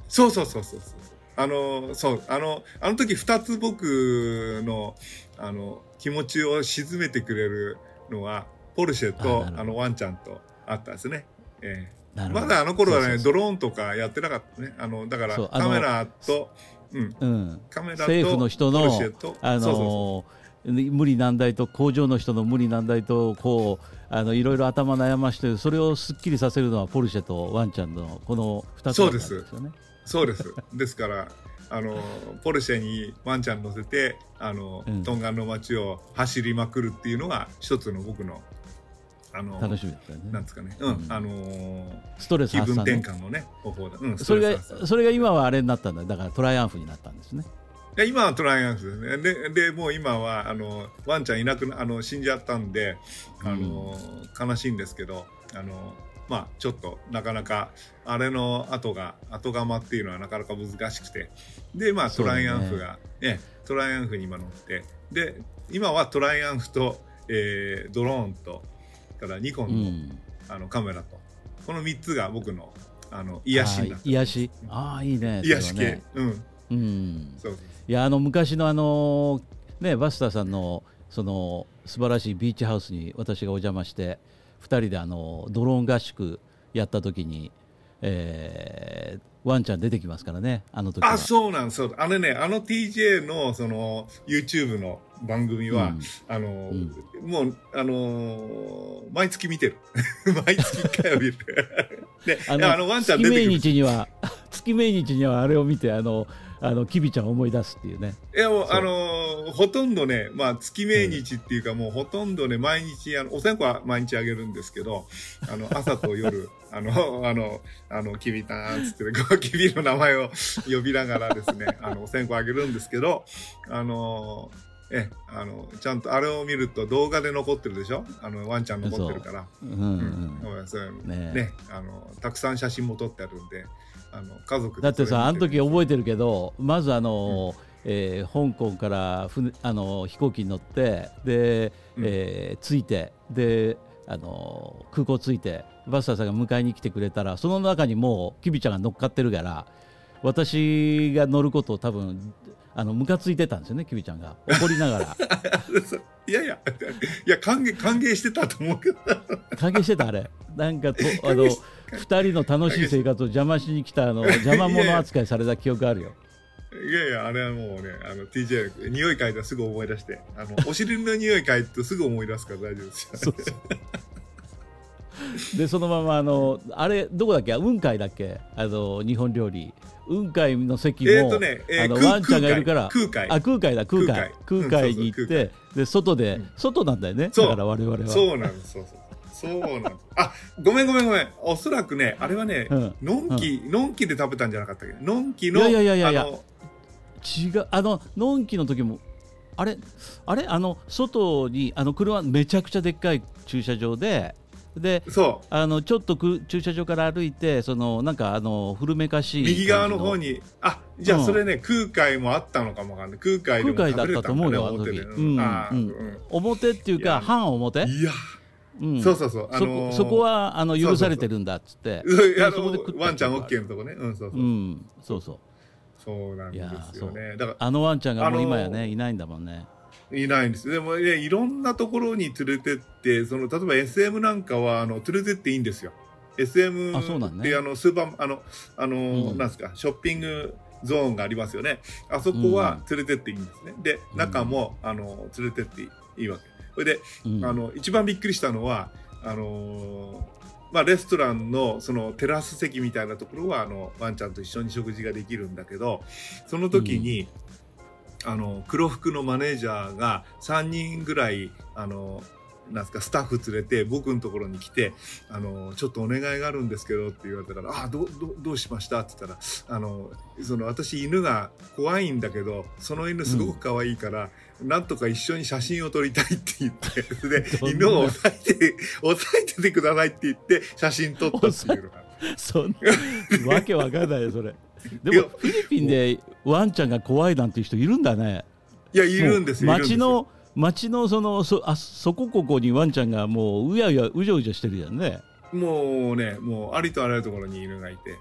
そうそうそうそうそう。あの、そう、あの、あの時二つ僕の、あの、気持ちを沈めてくれるのは、ポルシェと、あの、ワンちゃんとあったんですね。ええー、まだあの頃はねドローンとかやってなかったね。あの、だからカメラと、うん、うん、カメラと、政府の人の、あのそうそうそう無理難題と工場の人の無理難題とこうあのいろいろ頭悩ましてそれをすっきりさせるのはポルシェとワンちゃんのこの2つなんですよね。そうです。ですから、あの、ポルシェにワンちゃん乗せて、あの、うん、トンガンの街を走りまくるっていうのが一つの僕の、あの、楽しみだったよね。なんですかね。うん。うん、あのー、ストレス気分転換のね、方法だ。うん、それが、それが今はあれになったんだ。だからトライアンフになったんですね。いや今はトライアンフですね。で、でもう今は、あの、ワンちゃんいなくな、あの、死んじゃったんで、あの、うん、悲しいんですけど、あの、まあ、ちょっとなかなかあれの後が後釜っていうのはなかなか難しくて。でまあトライアンフがね、ねトライアンフに今乗って。で今はトライアンフと、えー、ドローンとからニコンのうん、あのカメラと。この3つが僕のあの癒しになって癒し。ああいいね癒し系、ね、うん。うん、そういやあの昔のあのねバスターさんのその素晴らしいビーチハウスに私がお邪魔して2人であのドローン合宿やった時に、えー、ワンちゃん出てきますからねあの時あそうなんそう。あのねあの TJ のその YouTube の番組は、うん、あの、うん、もうあのー、毎月見てる。毎月1回は見る。であのワンちゃん出てくる月命日には 月命日にはあれを見てあのあのキビちゃんを思い出すっていうね。いやもうあのー、ほとんどねまあ月命日っていうか、もうほとんどね毎日あのお線香は毎日あげるんですけどあの 朝と夜あのあのあのキビタンっつって、ね、キビの名前を呼びながらですね あのお線香あげるんですけどあのーえあのちゃんとあれを見ると動画で残ってるでしょ？あのワンちゃん残ってるから、う。んうんうん。ねねあのたくさん写真も撮ってあるんであの家族だってさあの時覚えてるけどまずあの、えー、香港から船あの飛行機に乗ってで、えー、着いてであの空港着いてバスターさんが迎えに来てくれたらその中にもうキビちゃんが乗っかってるから私が乗ることを多分あのムカついてたんですよねキビちゃんが。怒りながら。いやいやいや歓迎歓迎してたと思うけど。歓迎してたあれ。なんかとあの2人の楽しい生活を邪魔しに来たあの邪魔者扱いされた記憶あるよ。いやいや、あれはもうね、あの、TJ、匂い嗅いだらすぐ思い出して、あの、お尻の匂い嗅いとすぐ思い出すから大丈夫ですよ。そうそう。でそのままあのあれどこだっけ？雲海だっけ？あの日本料理。雲海の席も、えーねえー、あのワンちゃんがいるから。空海あ空海だ空海。空海。に行って、で外で、うん、外なんだよね。だから我々は。そうなんですそうそうそうなんです。あごめんごめんごめん。おそらくねあれはね、うん、のんき、うん、のんきで食べたんじゃなかったっけ？のんきのいやいやいやいや。違う。あののんきの時もあれ？あれ？あの外にあの車めちゃくちゃでっかい駐車場でであのちょっとく駐車場から歩いてそのなんかあの古めかしい右側の方に。あじゃあそれね、うん、空海もあったのかもわかんない。空海でも空海だったと思うよあの時、うんうん、表っていうか半表？いやうん、そうそうそう、あのー、そこはあの許されてるんだっつって。ワンちゃん OK のとこね。うんそうそう、うん、そうそう。そうなんですよね。だからあのワンちゃんがもう今やねいないんだもんね。いないんです。でも、ね、いろんなところに連れてってその例えば SM なんかはあの連れてっていいんですよ。SM ってあのスーパーあのあの、うん、なんですかショッピングゾーンがありますよね。あそこは連れてっていいんですね、うん、で中もあの連れてっていいわけそれで、うん、あの一番びっくりしたのはあのまあ、レストランのそのテラス席みたいなところはあのワンちゃんと一緒に食事ができるんだけどその時に、あの黒服のマネージャーが3人ぐらいあのなんすかスタッフ連れて僕のところに来てあのちょっとお願いがあるんですけどって言われたから「あどどどうしました?」って言ったらあのその私犬が怖いんだけどその犬すごく可愛いから、うん、なんとか一緒に写真を撮りたいって言ってで犬を押さえて押さえててくださいって言って写真撮ったっていうのが。そんなわけわかんないよそれ。でもフィリピンでワンちゃんが怖いなんていう人いるんだね。いやいるんですよ。街の街のそのそあそこここにワンちゃんがもううやうやうじょうじょしてるじゃんね。もうねもうありとあらゆるところに犬がいて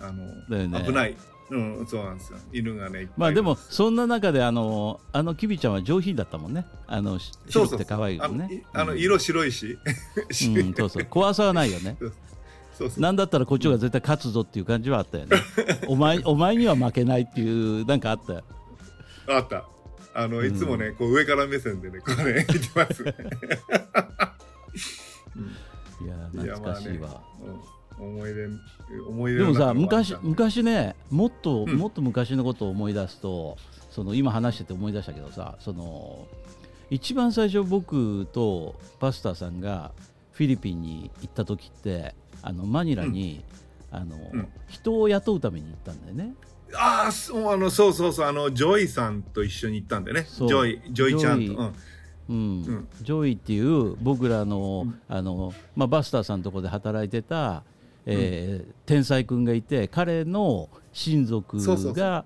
あの、ね、危ない。うん、そうなんですよ。犬がね。まあでもそんな中であのあのキビちゃんは上品だったもんね。あの白くて可愛いよね。あの色白いし。うん、そうそう。怖さはないよね。そうそう。なんだったらこっちが絶対勝つぞっていう感じはあったよね。お前お前には負けないっていうなんかあったよ。あった。あのいつもね、うん、こう上から目線でねこうね 見てます。ね、いや懐かしいわ、うん、思い出思い出でもさ昔昔ねもっと、もっと昔のことを思い出すとその今話してて思い出したけどさその一番最初僕とバスターさんがフィリピンに行った時ってあのマニラに、うん、あの、うん、人を雇うために行ったんだよね。ああそうあのそうそうそうあのジョイさんと一緒に行ったんでね。ジョイジョイちゃんと。うん。うん、ジョイっていう僕らの,、あのまあ、バスターさんのとこで働いてた、えー天才君がいて彼の親族が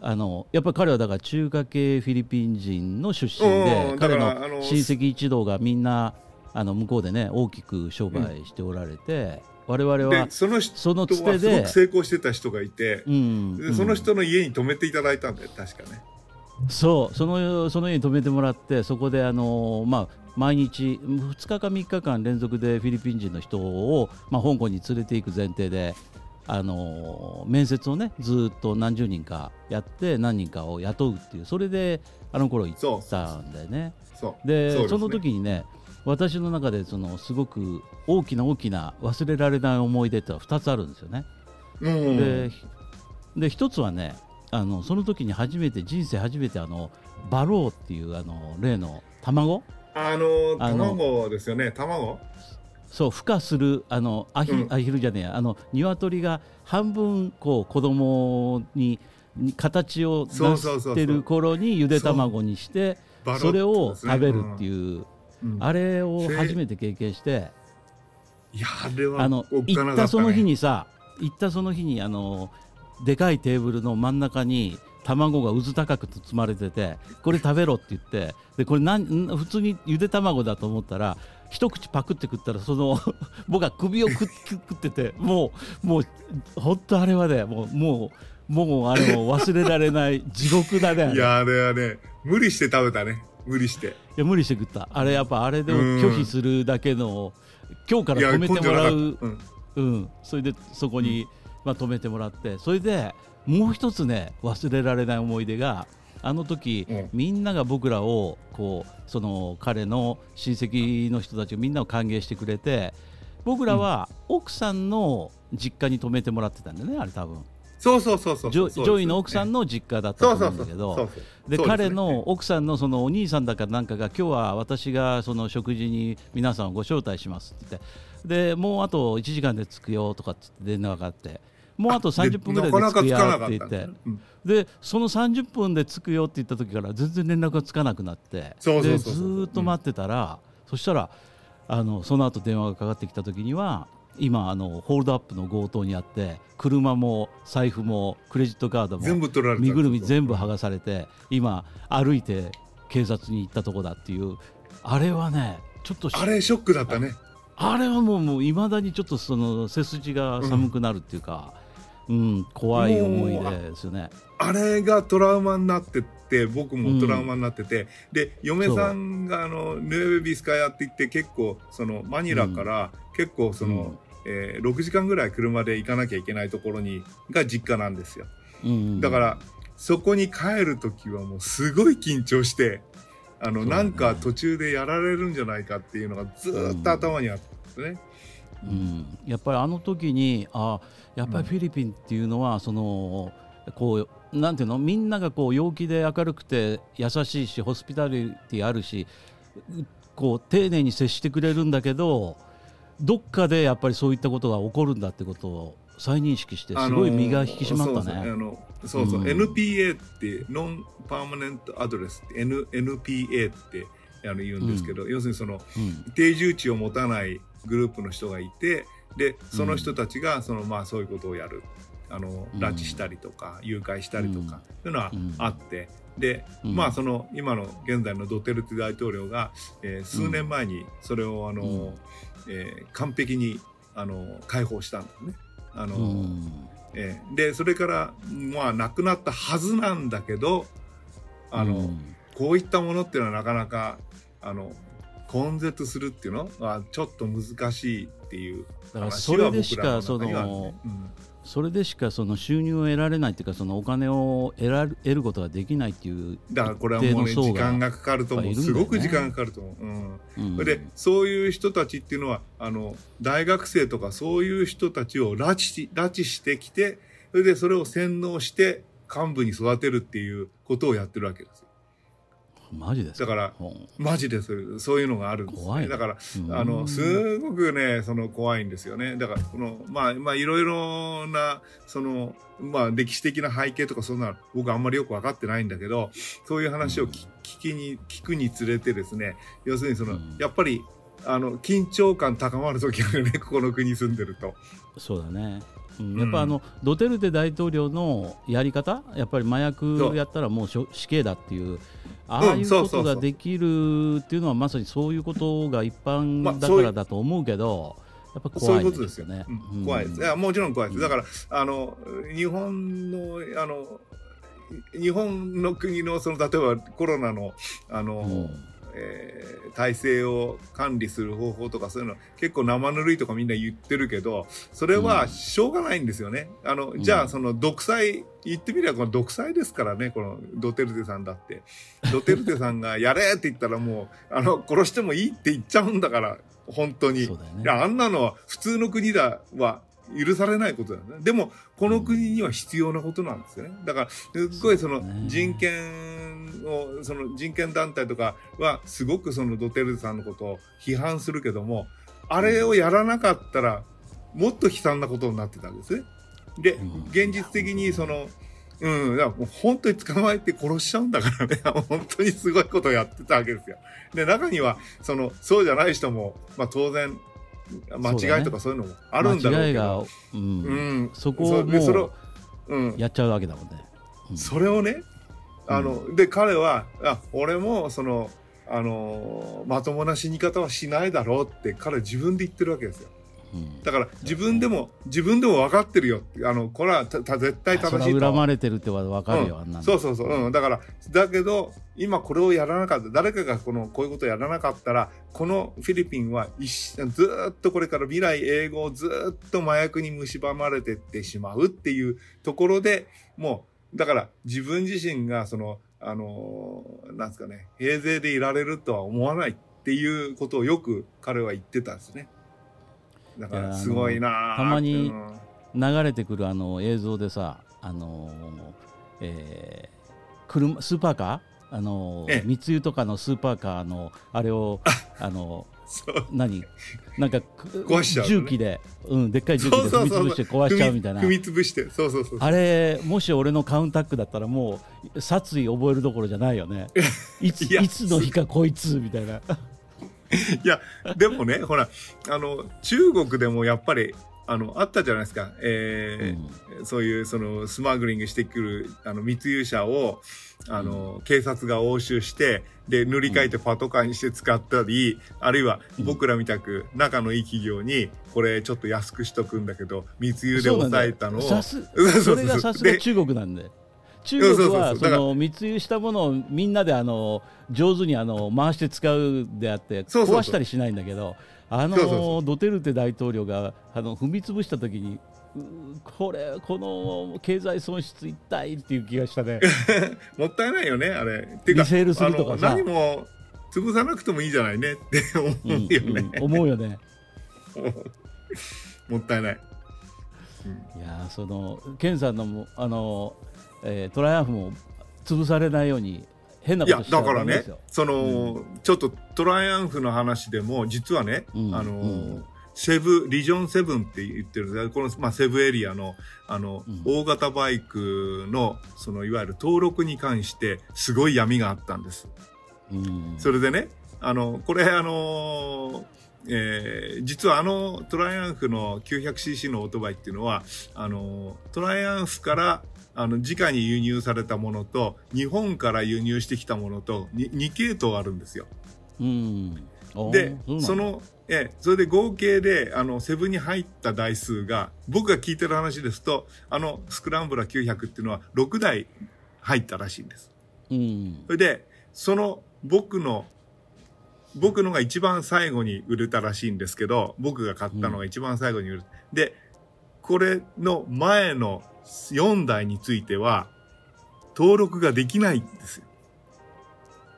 あのやっぱり彼はだから中華系フィリピン人の出身で彼の親戚一同がみんなあの向こうでね大きく商売しておられて、うん、我々はその人のつてですごく成功してた人がいて、うん、でその人の家に泊めていただいたんだよ確かね。そうそのその家に泊めてもらってそこであの、まあ、毎日2日か3日間連続でフィリピン人の人を、まあ、香港に連れていく前提であの面接をねずっと何十人かやって何人かを雇うっていうそれであの頃行ったんだよね。で、ね、その時にね私の中でそのすごく大きな大きな忘れられない思い出って2つあるんですよね。うん、でで1つはねあのその時に初めて人生初めてあのバローっていうあの例の卵？あの卵ですよね。卵？そう孵化するあのアヒ,、うん、アヒルじゃねえあの鶏が半分こう子供に形を出してる頃にゆで卵にしてそれを食べるっていうあれを初めて経験して。いやあれはあの行ったその日にさ行ったその日にあのでかいテーブルの真ん中に卵が渦高く包まれててこれ食べろって言ってでこれなん普通にゆで卵だと思ったら一口パクって食ったらその 僕は首をくっ食っててもうもう本当あれはねもうもうもうあれも忘れられない 地獄だねいやあれはね無理して食べたね。無理して。いや無理して食った。あれやっぱあれでも拒否するだけの今日から止めてもらう、うん、うん、それでそこに、まあ、止めてもらってそれでもう一つね忘れられない思い出があの時、うん、みんなが僕らをこうその彼の親戚の人たちがみんなを歓迎してくれて僕らは奥さんの実家に泊めてもらってたんだよねあれ多分。そうそうそうそう。ジョイの奥さんの実家だったと思うんだけど。で彼の奥さんのそのお兄さんだかなんかが今日は私がその食事に皆さんをご招待しますって言ってでもうあと1時間で着くよとかって電話があってもうあと30分ぐらいで着くよって言って、でその30分で着くよって言った時から全然連絡がつかなくなって。でずっと待ってたら、そしたらあのその後電話がかかってきた時には今あのホールドアップの強盗にあって車も財布もクレジットカードも身ぐるみ全部剥がされて今歩いて警察に行ったとこだっていう。あれはねちょっとあれショックだったね。あれはもういまだにちょっとその背筋が寒くなるっていうか、うん、怖い思い出ですよね。あれがトラウマになってって僕もトラウマになってて、うん、で嫁さんがあのヌエベビスカヤって言って結構そのマニラから結構その、うん、えー、6時間ぐらい車で行かなきゃいけないところにが実家なんですよ。うん、だからそこに帰る時はもうすごい緊張してあの、ね、なんか途中でやられるんじゃないかっていうのがずっと頭にあったんですね。うん、やっぱりあの時にあやっぱりフィリピンっていうのは、そのこうなんていうの？みんながこう陽気で明るくて優しいしホスピタリティあるしこう丁寧に接してくれるんだけどどっかでやっぱりそういったことが起こるんだってことを再認識してすごい身が引き締まったね。そうそう、うん、NPA ってノンパーマネントアドレスって N NPA ってあの言うんですけど、うん、要するにその、うん、定住地を持たないグループの人がいてでその人たちがその、まあ、そういうことをやる。あの拉致したりとか、誘拐したりとか、そういうのはあって。で、まあその今の現在のドテルテ大統領が、えー、数年前にそれをあの、えー、完璧にあの解放したんだね。あの、うん、えー、でそれからまあ亡くなったはずなんだけどあの、うん、こういったものっていうのはなかなかあの根絶するっていうの？はちょっと難しいっていう話は僕らの中には、ね、うん。それでしかその収入を得られないっていうかそのお金を得ら得ることができないっていうだからこれはもうね時間がかかると思う、ね、すごく時間がかかると思う、うん。うん、でそういう人たちっていうのはあの大学生とかそういう人たちを拉致拉致してきてそれでそれを洗脳して幹部に育てるっていうことをやってるわけですマジですだから、マジです。そういうのがあるんです、ね、怖いだからあのすごくねその怖いんですよね。だからこのまあまあいろいろなそのまあ歴史的な背景とかそんな僕あんまりよく分かってないんだけどそういう話を聞きに聞くにつれてですね要するにその、やっぱりあの緊張感高まる時あるねここの国住んでると。そうだねうん、やっぱあの、ドテルテ大統領のやり方やっぱり麻薬やったらもう死刑だっていうああいうことができるっていうのはまさにそういうことが一般だからだと思うけど、やっぱ怖いですよね。う怖いです。いやもちろん怖いです。だからあの日本のあの日本の国のその例えばコロナのあの、うんえー、体制を管理する方法とかそういうの結構生ぬるいとかみんな言ってるけどそれはしょうがないんですよね。あのじゃあその独裁言ってみればこの独裁ですからねこのドテルテさんだって。ドテルテさんがやれって言ったらもうあの殺してもいいって言っちゃうんだから本当に、ね、あんなのは普通の国だは許されないことだね。でも、この国には必要なことなんですよね。だから、すごいその人権を、その人権団体とかは、すごくそのドテルテさんのことを批判するけども、あれをやらなかったら、もっと悲惨なことになってたんですね。で、現実的にその、うん、もう本当に捕まえて殺しちゃうんだからね、本当にすごいことをやってたわけですよ。で、中には、その、そうじゃない人も、まあ当然、間違いとかそういうのもあるんだろうけど、うん、うん、そこをもうやっちゃうわけだもんね。うん、それをねあの、うん、で彼はあ俺もそのあのまともな死に方はしないだろうって彼自分で言ってるわけですよ。だから自分でも自分でも分かってるよあのこれはた絶対正しいと恨まれてるって分かるよ、うん、そうそうそう、うん、だからだけど今これをやらなかった誰かがこのこういうことをやらなかったらこのフィリピンはずっとこれから未来英語をずっと麻薬に蝕まれてってしまうっていうところでもうだから自分自身がそのあのなんですかね平勢でいられるとは思わないっていうことをよく彼は言ってたんですね。だからすごいなたまに流れてくるあの映像でさあの、えー、車スーパーカー？あの密輸とかのスーパーカーのあれをあの何？なんか壊しちゃう、ね、重機で、うん、でっかい重機で踏み潰して壊しちゃうみたいな。踏み潰してそうそうそうあれもし俺のカウンタックだったらもう殺意覚えるどころじゃないよね。いついつの日かこいつみたいな。いや、でもね、ほら、あの、中国でもやっぱり、あの、あったじゃないですか。えー、うん、そういう、その、スマグリングしてくる、あの、密輸車を、あの、うん、警察が押収して、で、塗り替えてパトカーにして使ったり、うん、あるいは僕らみたく仲のいい企業に、これちょっと安くしとくんだけど、密輸で抑えたのを。そそれがさすが中国なんで。中国はその密輸したものをみんなであの上手にあの回して使うであって壊したりしないんだけどあのドテルテ大統領があの踏み潰した時にこれこの経済損失痛いっていう気がしたね。もったいないよねあれ。てかリセールするとかさ。何も潰さなくてもいいじゃないね。って思うよね、うんうん、思うよね。もったいない、うん、いやそのケンさんのあのえー、トライアンフも潰されないように変なことしだからねその、うん、ちょっとトライアンフの話でも実はね、うん、あの、うん、セブリジョンセブンって言ってるんですこの、まあ、セブエリアのあの、大型バイクのそのいわゆる登録に関してすごい闇があったんです。それでねあのこれあのえー、実はあのトライアンフの 900cc のオートバイっていうのはあのトライアンフからあの、直に輸入されたものと、日本から輸入してきたものと、2系統あるんですよ。うん。で、その、えそれで合計で、あの、セブンに入った台数が、僕が聞いてる話ですと、あの、スクランブラー900っていうのは6台入ったらしいんです。うん。それで、その、僕の、僕のが一番最後に売れたらしいんですけど、僕が買ったのが一番最後に売れた。うん、で、これの前の4台については、登録ができないんですよ。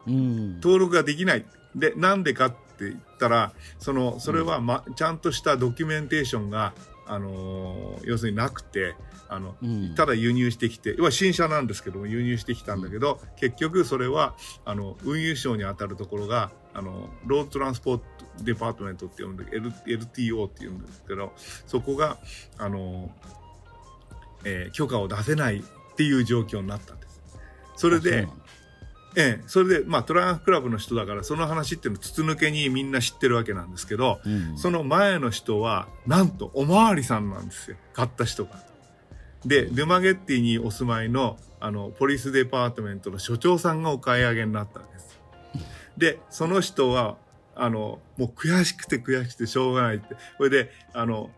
うん、登録ができない。で、なんでかって言ったら、その、それは、ま、ちゃんとしたドキュメンテーションが、あのー、要するになくて、あの、うん、ただ輸入してきて、要は新車なんですけども、輸入してきたんだけど、結局それは、あの、運輸省に当たるところが、あの、ロードトランスポートデパートメントって呼んで、L、LTO って言うんですけど、そこが、あの、えー、許可を出せないっていう状況になったんです。それで、ええ、それで、まあ、トライアンフクラブの人だから、その話っていうのを筒抜けにみんな知ってるわけなんですけど、うん、その前の人は、なんと、おまわりさんなんですよ。買った人が。で、ルマゲッティにお住まいの、あの、ポリスデパートメントの所長さんがお買い上げになったんです。で、その人は、あの、もう悔しくて悔しくてしょうがないって。それで、あの、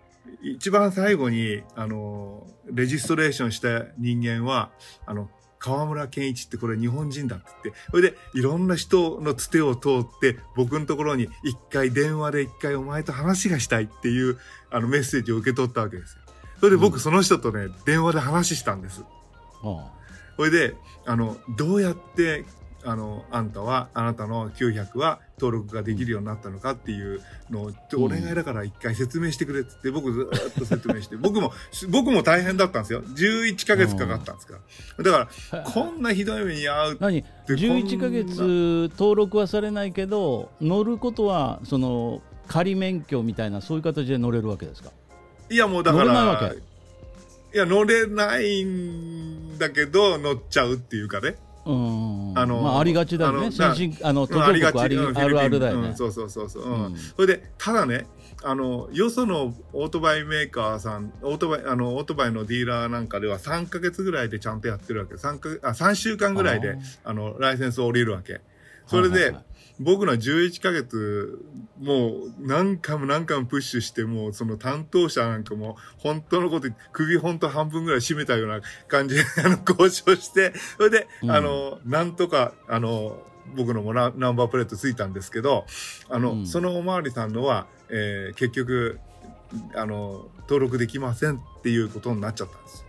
一番最後に、あの、レジストレーションした人間は、あの、河村健一ってこれ日本人だって言って、それでいろんな人のつてを通って僕のところに一回電話で一回お前と話がしたいっていうあのメッセージを受け取ったわけですよ。それで僕その人とね、電話で話したんです。それで、あの、どうやってあの、あんたは、あなたの900は登録ができるようになったのかっていうのを、お願いだから一回説明してくれってって、僕ずっと説明して、僕も、僕も大変だったんですよ。11ヶ月かかったんですから。だから、こんなひどい目に遭う何 ?11 ヶ月登録はされないけど、乗ることは、その、仮免許みたいな、そういう形で乗れるわけですか？いや、もうだから、いや、乗れないんだけど、乗っちゃうっていうかね。うん、あの、まあ、ありがちだよね。先進あの途上国ありあるあるだよね、うん、そうそうそうそう、うん、それでただねあのよそのオートバイメーカーさんオートバイあのオートバイのディーラーなんかでは3か月ぐらいでちゃんとやってるわけ。3, かあ3週間ぐらいであのライセンスを降りるわけそれで、僕の11ヶ月、もう何回も何回もプッシュして、もうその担当者なんかも、本当のこと首本当半分ぐらい締めたような感じで、あの、交渉して、それで、うん、あの、なんとか、あの、僕のもナンバープレートついたんですけど、あの、うん、そのおまわりさんのは、えー、結局、あの、登録できませんっていうことになっちゃったんです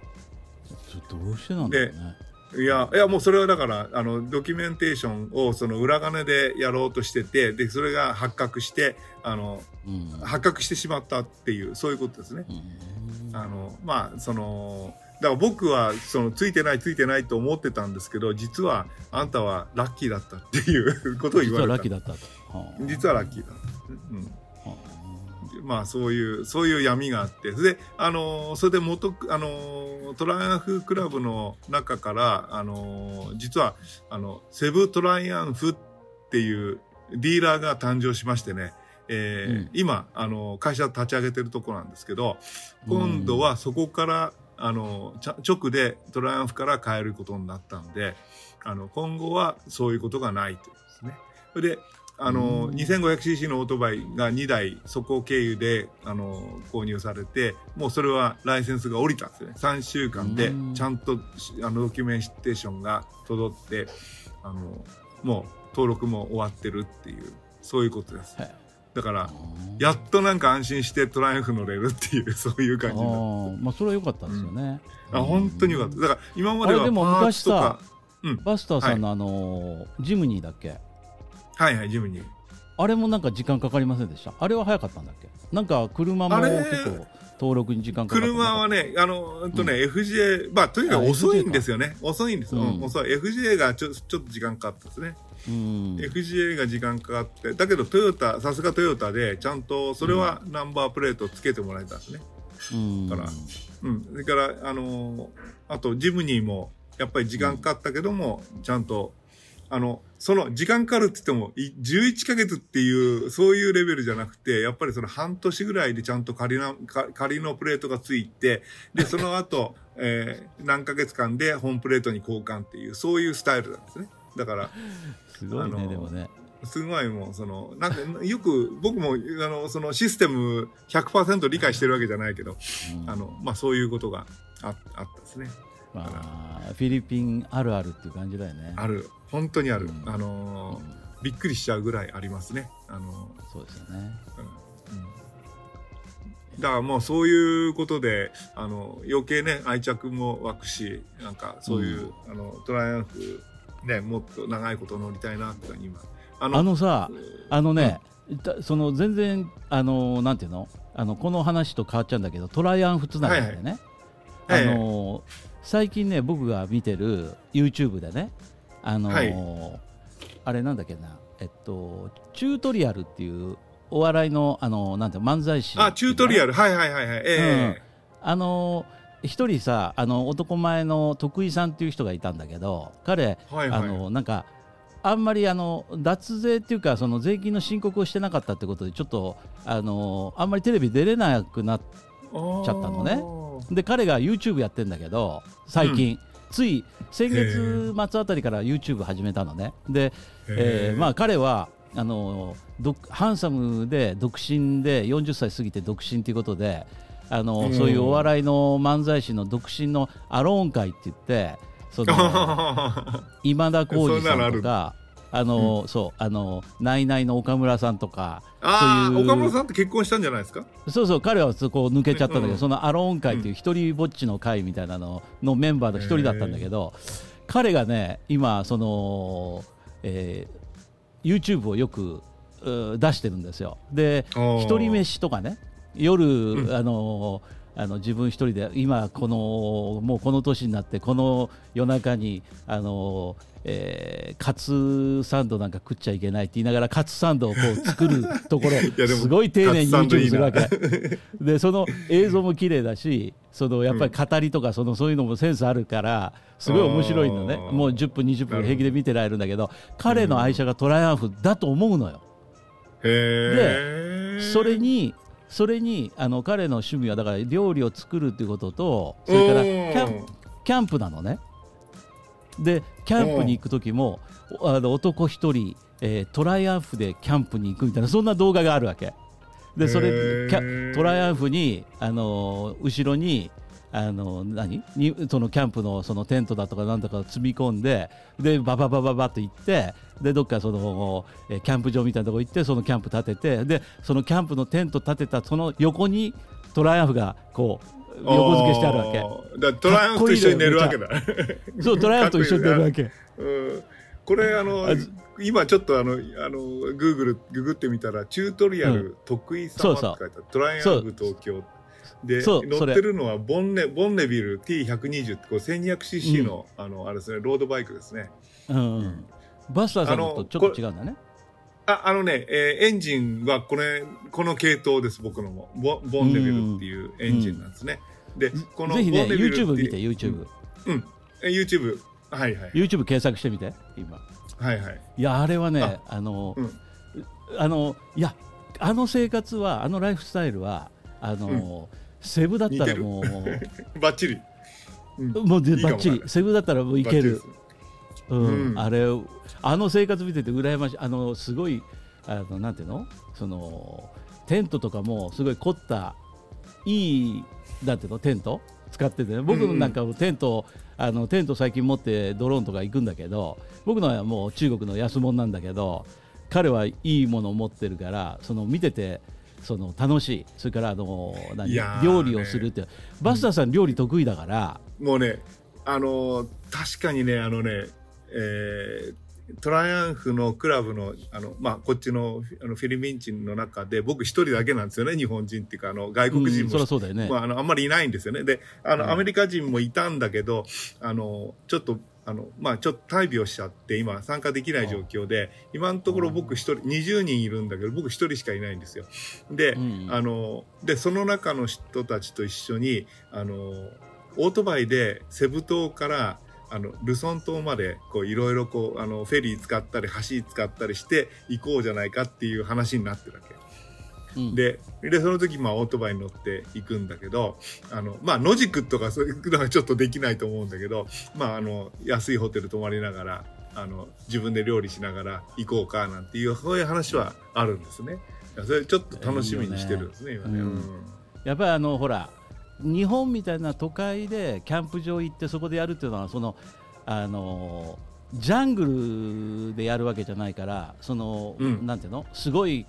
どうしてなんだろうね。いや、いや、もうそれはだから、あの、ドキュメンテーションをその裏金でやろうとしてて、で、それが発覚して、あの、うん、発覚してしまったっていう、そういうことですね。うん、あの、まあ、その、だから僕は、その、ついてないついてないと思ってたんですけど、実は、あんたはラッキーだったっていうことを言われた。実はラッキーだったと。実はラッキーだった。うんまあそういう、そういう闇があって、で、あの、それで元、あの、トライアンフクラブの中から、あの、実は、あの、セブトライアンフっていうディーラーが誕生しましてね、えー、うん、今、あの、会社立ち上げてるとこなんですけど、今度はそこから、あの、直でトライアンフから変えることになったんで、あの、今後はそういうことがないというですね。で、あの、2500cc のオートバイが2台、そこ経由で、あの、購入されて、もうそれはライセンスが降りたんですね。3週間で、ちゃんと、あの、ドキュメンテーションが届って、あの、もう登録も終わってるっていう、そういうことです。だから、やっとなんか安心してトライアンフ乗れるっていう、そういう感じになまあ、それは良かったですよね。うん、あ、本当に良かった。だから、今まではでも昔さ、うん、バスターさんのあの、はい、ジムニーだっけ？はいはい、ジムニー。あれもなんか時間かかりませんでした？あれは早かったんだっけ？なんか車も結構登録に時間かかる車はね、あの、うんとね、FJ、まあ、とにかく遅いんですよね。遅いんですよ。うん、遅い。FJ がちょちょっと時間かかったですね。うん、FGA が時間かかって、だけどトヨタ、さすがトヨタで、ちゃんとそれはナンバープレートつけてもらえたんですね。うん、だから、うん。それから、あのー、あとジムニーも、やっぱり時間かかったけども、ちゃんとあの、その時間かかるって言っても、11ヶ月っていう、そういうレベルじゃなくて、やっぱりその半年ぐらいでちゃんと仮な、仮のプレートがついて、で、その後、えー、何ヶ月間で本プレートに交換っていう、そういうスタイルなんですね。だから、すごいね、でもね。すごいもう、その、なんか、よく、僕も、あの、そのシステム100%理解してるわけじゃないけど、うん、あの、まあ、そういうことがああったですね。まあ、フィリピンあるあるっていう感じだよね。ある。本当にある、うん、あのーうん、びっくりしちゃうぐらいありますね。あのー、そうですよね、うん、だからもうそういうことであの余計ね愛着も湧くしなんかそういう、あのトライアンフねもっと長いこと乗りたいなって今あのあのさあのね、その全然あのなんていうの？あのこの話と変わっちゃうんだけどトライアンフつながりでね、はいはい、あの、はいはい、最近ね僕が見てる YouTube でねあのーはい、あれなんだっけな、えっと、チュートリアルっていうお笑いの、あのー、なんて漫才師。あ、チュートリアル、はいはいはいはい。ええ。ーうん、あのー、一人さ、あの、男前の徳井さんっていう人がいたんだけど、彼、はいはい、あの、なんか、あんまりあの脱税っていうかその税金の申告をしてなかったってことでちょっとあのあんまりテレビ出れなくなっちゃったのねで彼が YouTube やってんだけど最近、つい先月末あたりから YouTube 始めたのね。で、え。ー、まあ彼はあのハンサムで独身で40歳過ぎて独身ということであのそういうお笑いの漫才師の独身のアローン会って言ってその 今田耕司さんとかあの、うん、そうあのナイナイの岡村さんとかあそういう。岡村さんって結婚したんじゃないですか？そうそう彼はそこ抜けちゃったんだけど、うん、そのアローン会っていう一人ぼっちの会みたいなののメンバーの一人だったんだけど、彼がね今その、えー、YouTube をよく出してるんですよ。で一人飯とかね夜、うん、あのあの自分一人で今このもうこの年になってこの夜中にあの、えー、カツサンドなんか食っちゃいけないって言いながらカツサンドをこう作るところ すごい丁寧に YouTube するわけ。でその映像も綺麗だしそのやっぱり語りとかそのそういうのもセンスあるからすごい面白いのね。もう10分20分平気で見てられるんだけど彼の愛車がトライアンフだと思うのよ。でそれにそれにあの彼の趣味はだから料理を作るっていうこととそれからキャンキャンプなのねでキャンプに行く時もあの男一人、えー、トライアンフでキャンプに行くみたいなそんな動画があるわけ。でそれトライアンフにあの後ろにあの何？にそのキャンプのそのテントだとかなんとか積み込んででバババババッと行ってでどっかそのキャンプ場みたいなとこ行ってそのキャンプ立ててでそのキャンプのテント立てたその横にトライアンフがこう横付けしてあるわけ。だトライアンフと一緒に寝るわけだ。そうトライアンフと一緒に寝るわけ。うん。これあの今ちょっとあのあのグーグルググってみたらチュートリアル得意様って書いてある、トライアンフ東京。で乗ってるのはボンネボンネビル T120 ってこう 1200cc の,、あのあれですねロードバイクですね。うん、バスターさんとちょっと違うんだね。ああのね、えー、エンジンはこれこの系統です僕のも。ボボンネビルっていうエンジンなんですね。でこのぜひね YouTube 見て YouTube。うん、うん、YouTube はいはい。YouTube 検索してみて今。はいはい。いやあれはねあの、うん、あのいやあの生活はあのライフスタイルはあの、うん。セブだったらもう。バッチリ、うん、もうでバッチリ。セブだったらもういけるうん、うん、あれあの生活見てて羨ましい。あのすごいあのなんていうの？そのテントとかもすごい凝ったいいなんていうの？テント？使ってて、ね、僕のなんかテント、うん、あのテント最近持ってドローンとか行くんだけど僕のはもう中国の安物なんだけど彼はいいものを持ってるからその見ててその楽しい。それからあの何？料理をするって、バスターさん料理得意だから、もうねあの確かにねあのね、えー、トライアンフのクラブのあの、まあ、こっちのあのフィリピン人の中で僕一人だけなんですよね日本人っていうかあの外国人も、うん、そうだよね。まあ、あのあんまりいないんですよね。であの、うん、アメリカ人もいたんだけどあのちょっとあの、まあ、ちょっと大病しちゃって、今参加できない状況で、今のところ僕一人、20人いるんだけど、僕一人しかいないんですよ。で、うん、あの、で、その中の人たちと一緒に、あの、オートバイでセブ島から、あの、ルソン島まで、こう、いろいろこう、あの、フェリー使ったり、橋使ったりして行こうじゃないかっていう話になってるわけ。ででその時まあオートバイに乗っていくんだけどあのまあ野宿とかそういうのはちょっとできないと思うんだけどまああの安いホテル泊まりながらあの自分で料理しながら行こうかなんていうそういう話はあるんですね。それちょっと楽しみにしてるんですね、今ね、うん、やっぱりあのほら日本みたいな都会でキャンプ場行ってそこでやるっていうのはそのあのジャングルでやるわけじゃないからその、うん、なんていうの？すごい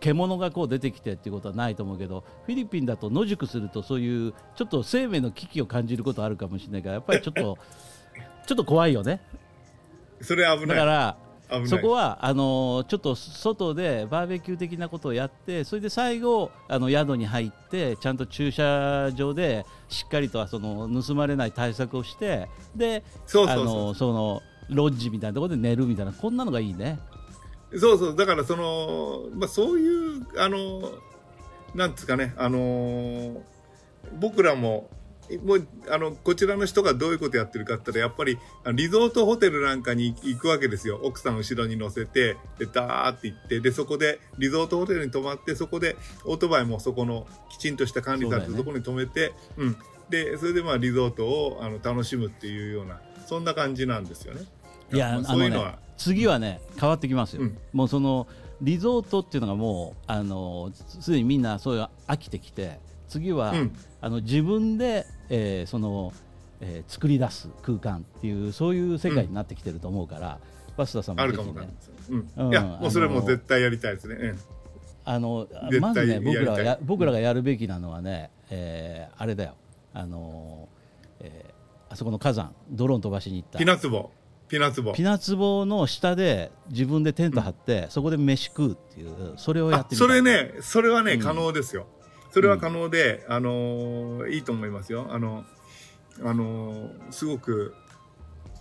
獣がこう出てきてっていうことはないと思うけどフィリピンだと野宿するとそういうちょっと生命の危機を感じることあるかもしれないからやっぱりちょっとちょっと怖いよね。それ危ない。だからそこはあのちょっと外でバーベキュー的なことをやってそれで最後あの宿に入ってちゃんと駐車場でしっかりとその盗まれない対策をしてであのそのロッジみたいなところで寝るみたいなこんなのがいいね。そうそう、だからその、まあそういう、あの、なんですかね、あの、僕らも、もうあのこちらの人がどういうことやってるかって言ったらやっぱりリゾートホテルなんかに行くわけですよ。奥さん後ろに乗せてでダーって行ってでそこでリゾートホテルに泊まってそこでオートバイもそこのきちんとした管理されてるところに止めてう、ね、うん、でそれでまあリゾートをあの楽しむっていうようなそんな感じなんですよね。いや、そういうのは。次はね変わってきますよ、うん、もうそのリゾートっていうのがもうあのすでにみんなそういう飽きてきて次は、うん、あの自分で、えー、その、えー、作り出す空間っていうそういう世界になってきてると思うから、うん、バスタさんもぜひね、うん、いやもうそれも絶対やりたいですね、あのまずね僕らがや僕らがやるべきなのはね、えー、あれだよ。あの、えー、あそこの火山ドローン飛ばしに行った。ピナツボ。ピナツボ。ピナツボの下で自分でテント張って、うん、そこで飯食うっていうそれをやってみそれねそれはね、うん、可能ですよそれは可能で、うん、あのいいと思いますよ。あのあのすごく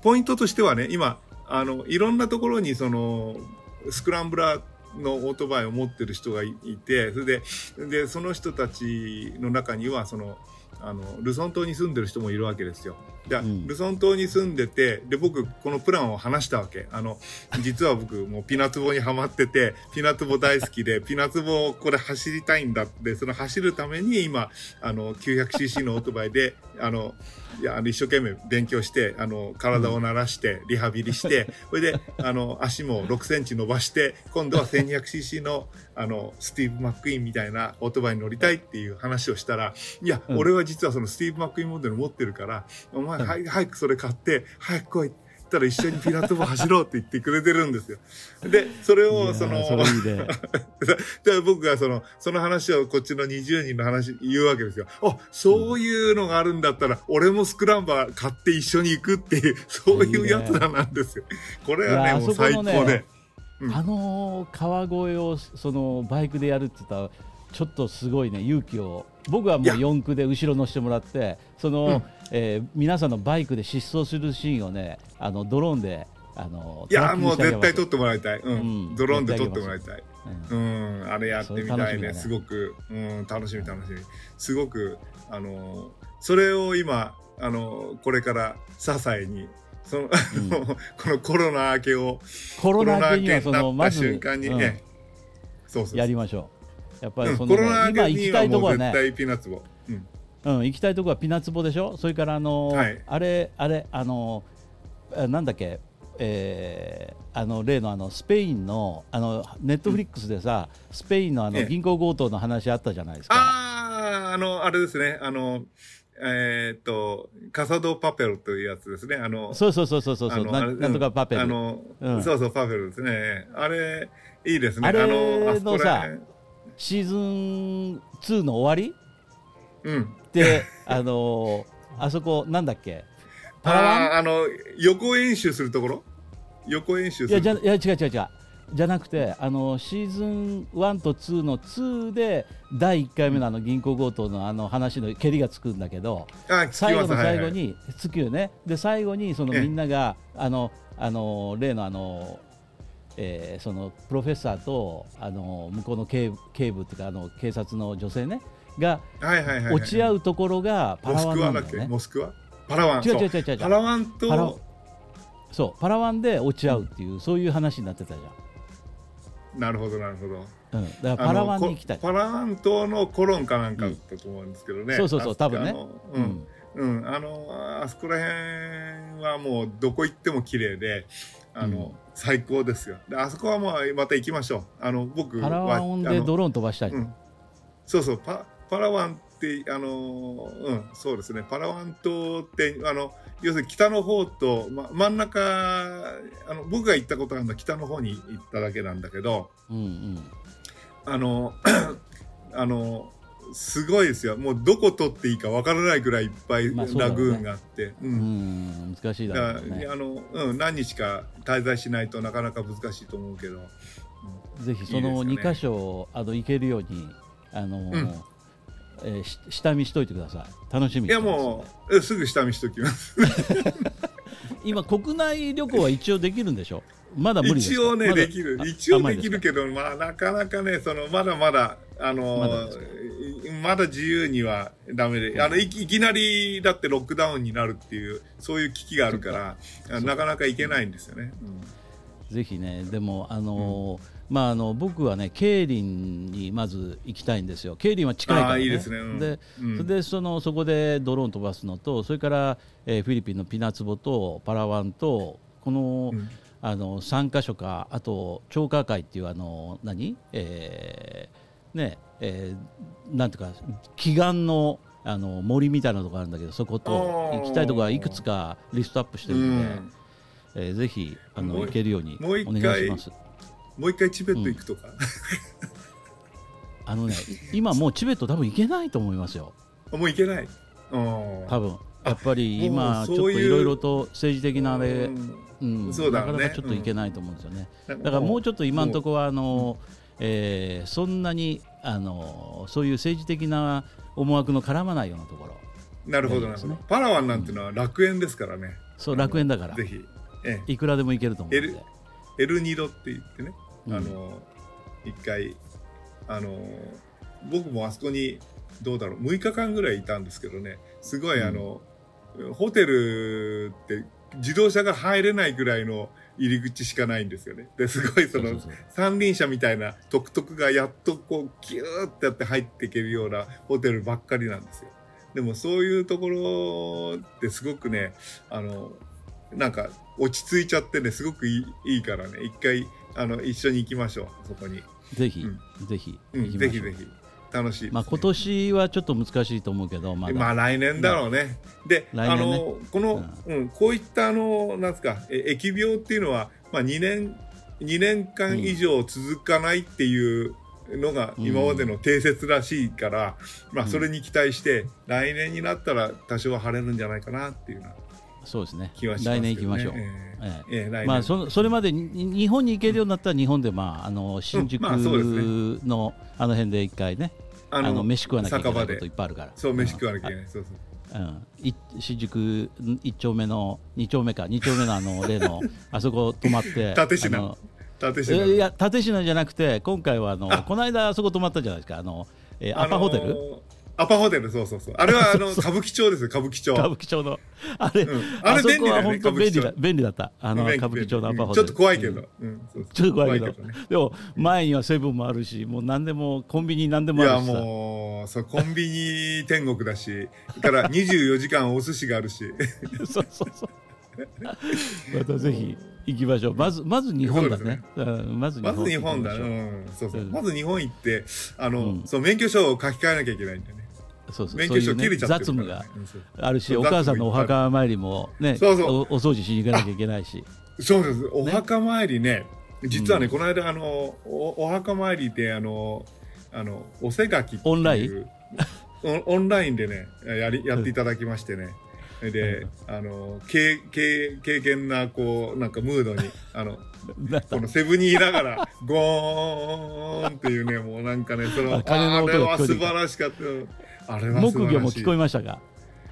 ポイントとしてはね今あのいろんなところにそのスクランブラーのオートバイを持ってる人がいてそれででその人たちの中にはそのあのルソン島に住んでる人もいるわけですよ。で、うん、ルソン島に住んでてで僕このプランを話したわけあの実は僕もうピナツボにはまっててピナツボ大好きで ピナツボこれ走りたいんだってその走るために今あの 900cc のオートバイであのいやあの一生懸命勉強してあの体を慣らしてリハビリして、それであの足も6センチ伸ばして今度は 1200cc のあのスティーブ・マックイーンみたいなオートバイに乗りたいっていう話をしたらいや、俺は実はそのスティーブ・マックイーンモデル持ってるからお前、はい、早くそれ買って早く来いって。ったら一緒にピラットボ走ろうって言ってくれてるんですよ。で、それを、その、そで 僕がその、その話をこっちの20人の話言うわけですよ。あ、そういうのがあるんだったら、俺もスクランバー買って一緒に行くっていう、そういうやつらなんですよ。これはね、もう最高で。あの川越をそのバイクでやるって言ったらちょっとすごいね勇気を。僕はもう4区で後ろ乗せてもらってその、うん、えー、皆さんのバイクで疾走するシーンをねあのドローンであのいやもう絶対撮ってもらいたい、うん、うん、ドローンで撮ってもらいたい、うん、うん、あれやってみたいね、ね、すごく、うん、楽しみ楽しみ。すごくあのそれを今あのこれから支えにその、うん、このコロナ明けをコロナ明けにはそのまず瞬間にね、そうそう。やりましょうやっぱりその、コロナ明けにはもう絶対ピーナッツボ、うん。うん、行きたいとこはピナツボでしょ？それからあのーはい、あれあれあのー、なんだっけ？えー、あの例のあのスペインのあのネットフリックスでさ、うん、スペインのあの銀行強盗の話あったじゃないですか。あああのあれですね。あのえっ、とカサドパペルというやつですね。あのそうそうそうそうそうそう。なんとかパペル、あの、うん、そうそうパペルですね。あれいいですね。あれのさシーズン2の終わり？うん、であのー、あそこなんだっけ？パラワン？あの横演習するところ？横演習するいやいや違う違う違う。じゃなくてあのシーズン1と2の2で第1回目のあの銀行強盗のあの話のけりがつくんだけど最後の最後につくよね、で最後にそのみんながあのあの例のあのえー、そのプロフェッサーとあの向こうの警警部っていうかあの警察の女性ねが落ち合うところがパラワンなんだよね。モスクワ？パラワン？違う違う違う違うパラワンと？そうパラワンで落ち合うっていう、うん、そういう話になってたじゃん。なるほどなるほど。うん、だからパラワンに行きたい。パラワン島のコロンかなんかだったと思うんですけどね。うん、そうそうそう多分ね。うん、うん、あのあそこら辺はもうどこ行っても綺麗で。あの、うん、最高ですよ。であそこはもうまた行きましょう。あの僕パラワンでドローン飛ばしたい、うん、そうそうパパラワンってあのうんそうですね。パラワン島ってあの要するに北の方と、ま、真ん中あの僕が行ったことあるのは北の方に行っただけなんだけど、うんうん、あの あのすごいですよ。もうどこ取っていいかわからないぐらいいっぱいラグーンがあって、うん、難しいだろうね。あの、うん、何日か滞在しないとなかなか難しいと思うけど、うん、ぜひその2箇所、あの行けるようにあの、うん。えー、下見しといてください。楽しみいやもうすぐ下見しときます。今国内旅行は一応できるんでしょ？まだ無理一応ねできる。一応できるけどまあなかなかねそのまだまだあのまだ自由にはダメであのいきなりだってロックダウンになるっていうそういう危機があるからなかなか行けないんですよね、うん、ぜひねでもあのーうん。まあ、あの僕はね競輪にまず行きたいんですよ。競輪は近いからね。いいですね、うん、で、でそのそこでドローン飛ばすのとそれから、えー、フィリピンのピナツボとパラワンとこの,、あの3か所かあと超過会っていうあの何、えー、ねえー、なんていうか祈願のあの森みたいなところあるんだけどそこと行きたいところはいくつかリストアップしてるんで、うん、えー、ぜひあの行けるようにお願いします。もう一回チベット行くとか、うん、あのね今もうチベット多分行けないと思いますよ。もう行けない？多分。やっぱり今ちょっといろいろと政治的なあれ、うん、ね、なかなかちょっといけないと思うんですよね、だからもうちょっと今のところはあの、えー、そんなにあのそういう政治的な思惑の絡まないようなところ、なるほどなるほどパラワンなんていうのは楽園ですからね、そう楽園だから。ぜひ、ええ、いくらでもいけると思うんで。エルニドって言ってね、あの一回あの僕もあそこにどうだろう。6日間ぐらいいたんですけどね。すごいあの、うん、ホテルって自動車が入れないぐらいの入り口しかないんですよね。ですごいその三輪車みたいなトクトクがやっとこうギューってやって入っていけるようなホテルばっかりなんですよ。でもそういうところってすごくね、あの、なんか落ち着いちゃってね、すごくいいいいからね、一回あの一緒に行きましょう、そこに。ぜひ、うん、ぜひ、うん、ぜひぜひ。楽しい、ね、まあ今年はちょっと難しいと思うけど、ままあ来年だろうね。で、ね、あのこの、うん、うん、こういったあのなんですか疫病っていうのはまあ2年2年間以上続かないっていうのが今までの定説らしいから、まあそれに期待して来年になったら多少晴れるんじゃないかなっていうな。そうですね。来年行きましょう。えー、えー、まあそそれまで日本に行けるようになったら日本でまああの新宿のあの辺で一回ね、あの飯食わなきゃいけないこといっぱいあるから。そう飯食わなきゃいけない。そうそう。うん、新宿一丁目の二丁目か。二丁目のあの 例のあそこ泊まって立品立品いや立品じゃなくて今回はあのこの間あそこ泊まったじゃないですか。あの、えー、アパホテル、あのーアパホテル、そうそうそう。あれは、あの、歌舞伎町ですよ、歌舞伎町。歌舞伎町の。あれ、うん、あれ便利だ、ね、本当便利だ、便利だった。あの、歌舞伎町のアパホテル。ちょっと怖いけど。うん、ちょっと怖いけど。でも、前にはセブンもあるし、もう何でも、コンビニ何でもあるし。いや、もう、そう、コンビニ天国だし、から24時間お寿司があるし。そうそうそう。またぜひ行きましょう。まず、まず日本だね。まず日本。まず日本だ。うん。そうそう。まず日本行って、あの、その免許証を書き換えなきゃいけないんだよね。そうそう。免許証切れちゃって、ね、雑務があるし、お母さんのお墓参りもねそうそう。おお掃除しに行かなきゃいけないし。そうです。お墓参りね。実はね、うん、この間あのおお墓参りであのあのおせがきオンライン？オンラインでねやりやっていただきましてね、で、あの経経経験なこうなんかムードにあの このセブンにいながらゴーンっていうねもうなんかねそのあれは素晴らしかった木魚も聞こえましたか？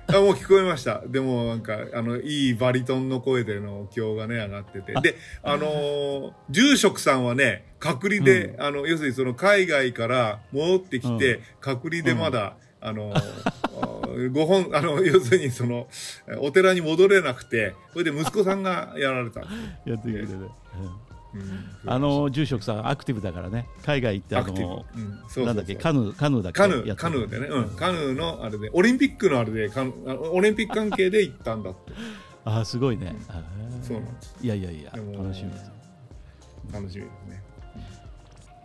あもう聞こえました。でもなんか、あの、いいバリトンの声でのお経がね、上がってて。で、あのー、住職さんはね、隔離で、うん、あの、要するにその海外から戻ってきて、うん、隔離でまだ、うん、あのー、ご本、あの、要するにその、お寺に戻れなくて、それで息子さんがやられた。やってくれてね。あの住職さんアクティブだからね。海外行ってあの、なんだっけ？カヌーカヌーだっけ？カヌーカヌーでね、うん、カヌーのあれで。オリンピックのあれでカヌオリンピック関係で行ったんだって。ああすごいね、そうなんです。いやいやいや楽しみです。楽しみですね。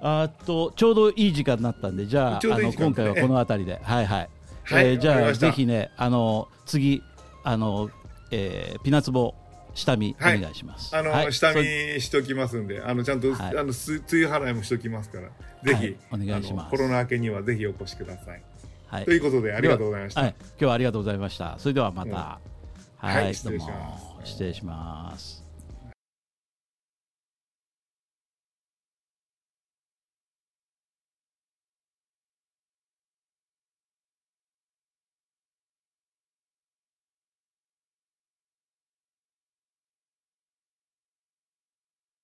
あとちょうどいい時間になったんでじゃああの今回はこの辺りで。はいはい、はい、えー、じゃあぜひねあの次あの、えー、ピナツボ下見お願いします。あの、はい、下見しときますんで、あのちゃんと、はい、あの梅雨払いもしときますから、ぜひ、お願いします。コロナ明けにはぜひお越しください。はい、ということでありがとうございました。今日はありがとうございました。それではまた、はい、失礼します。失礼します。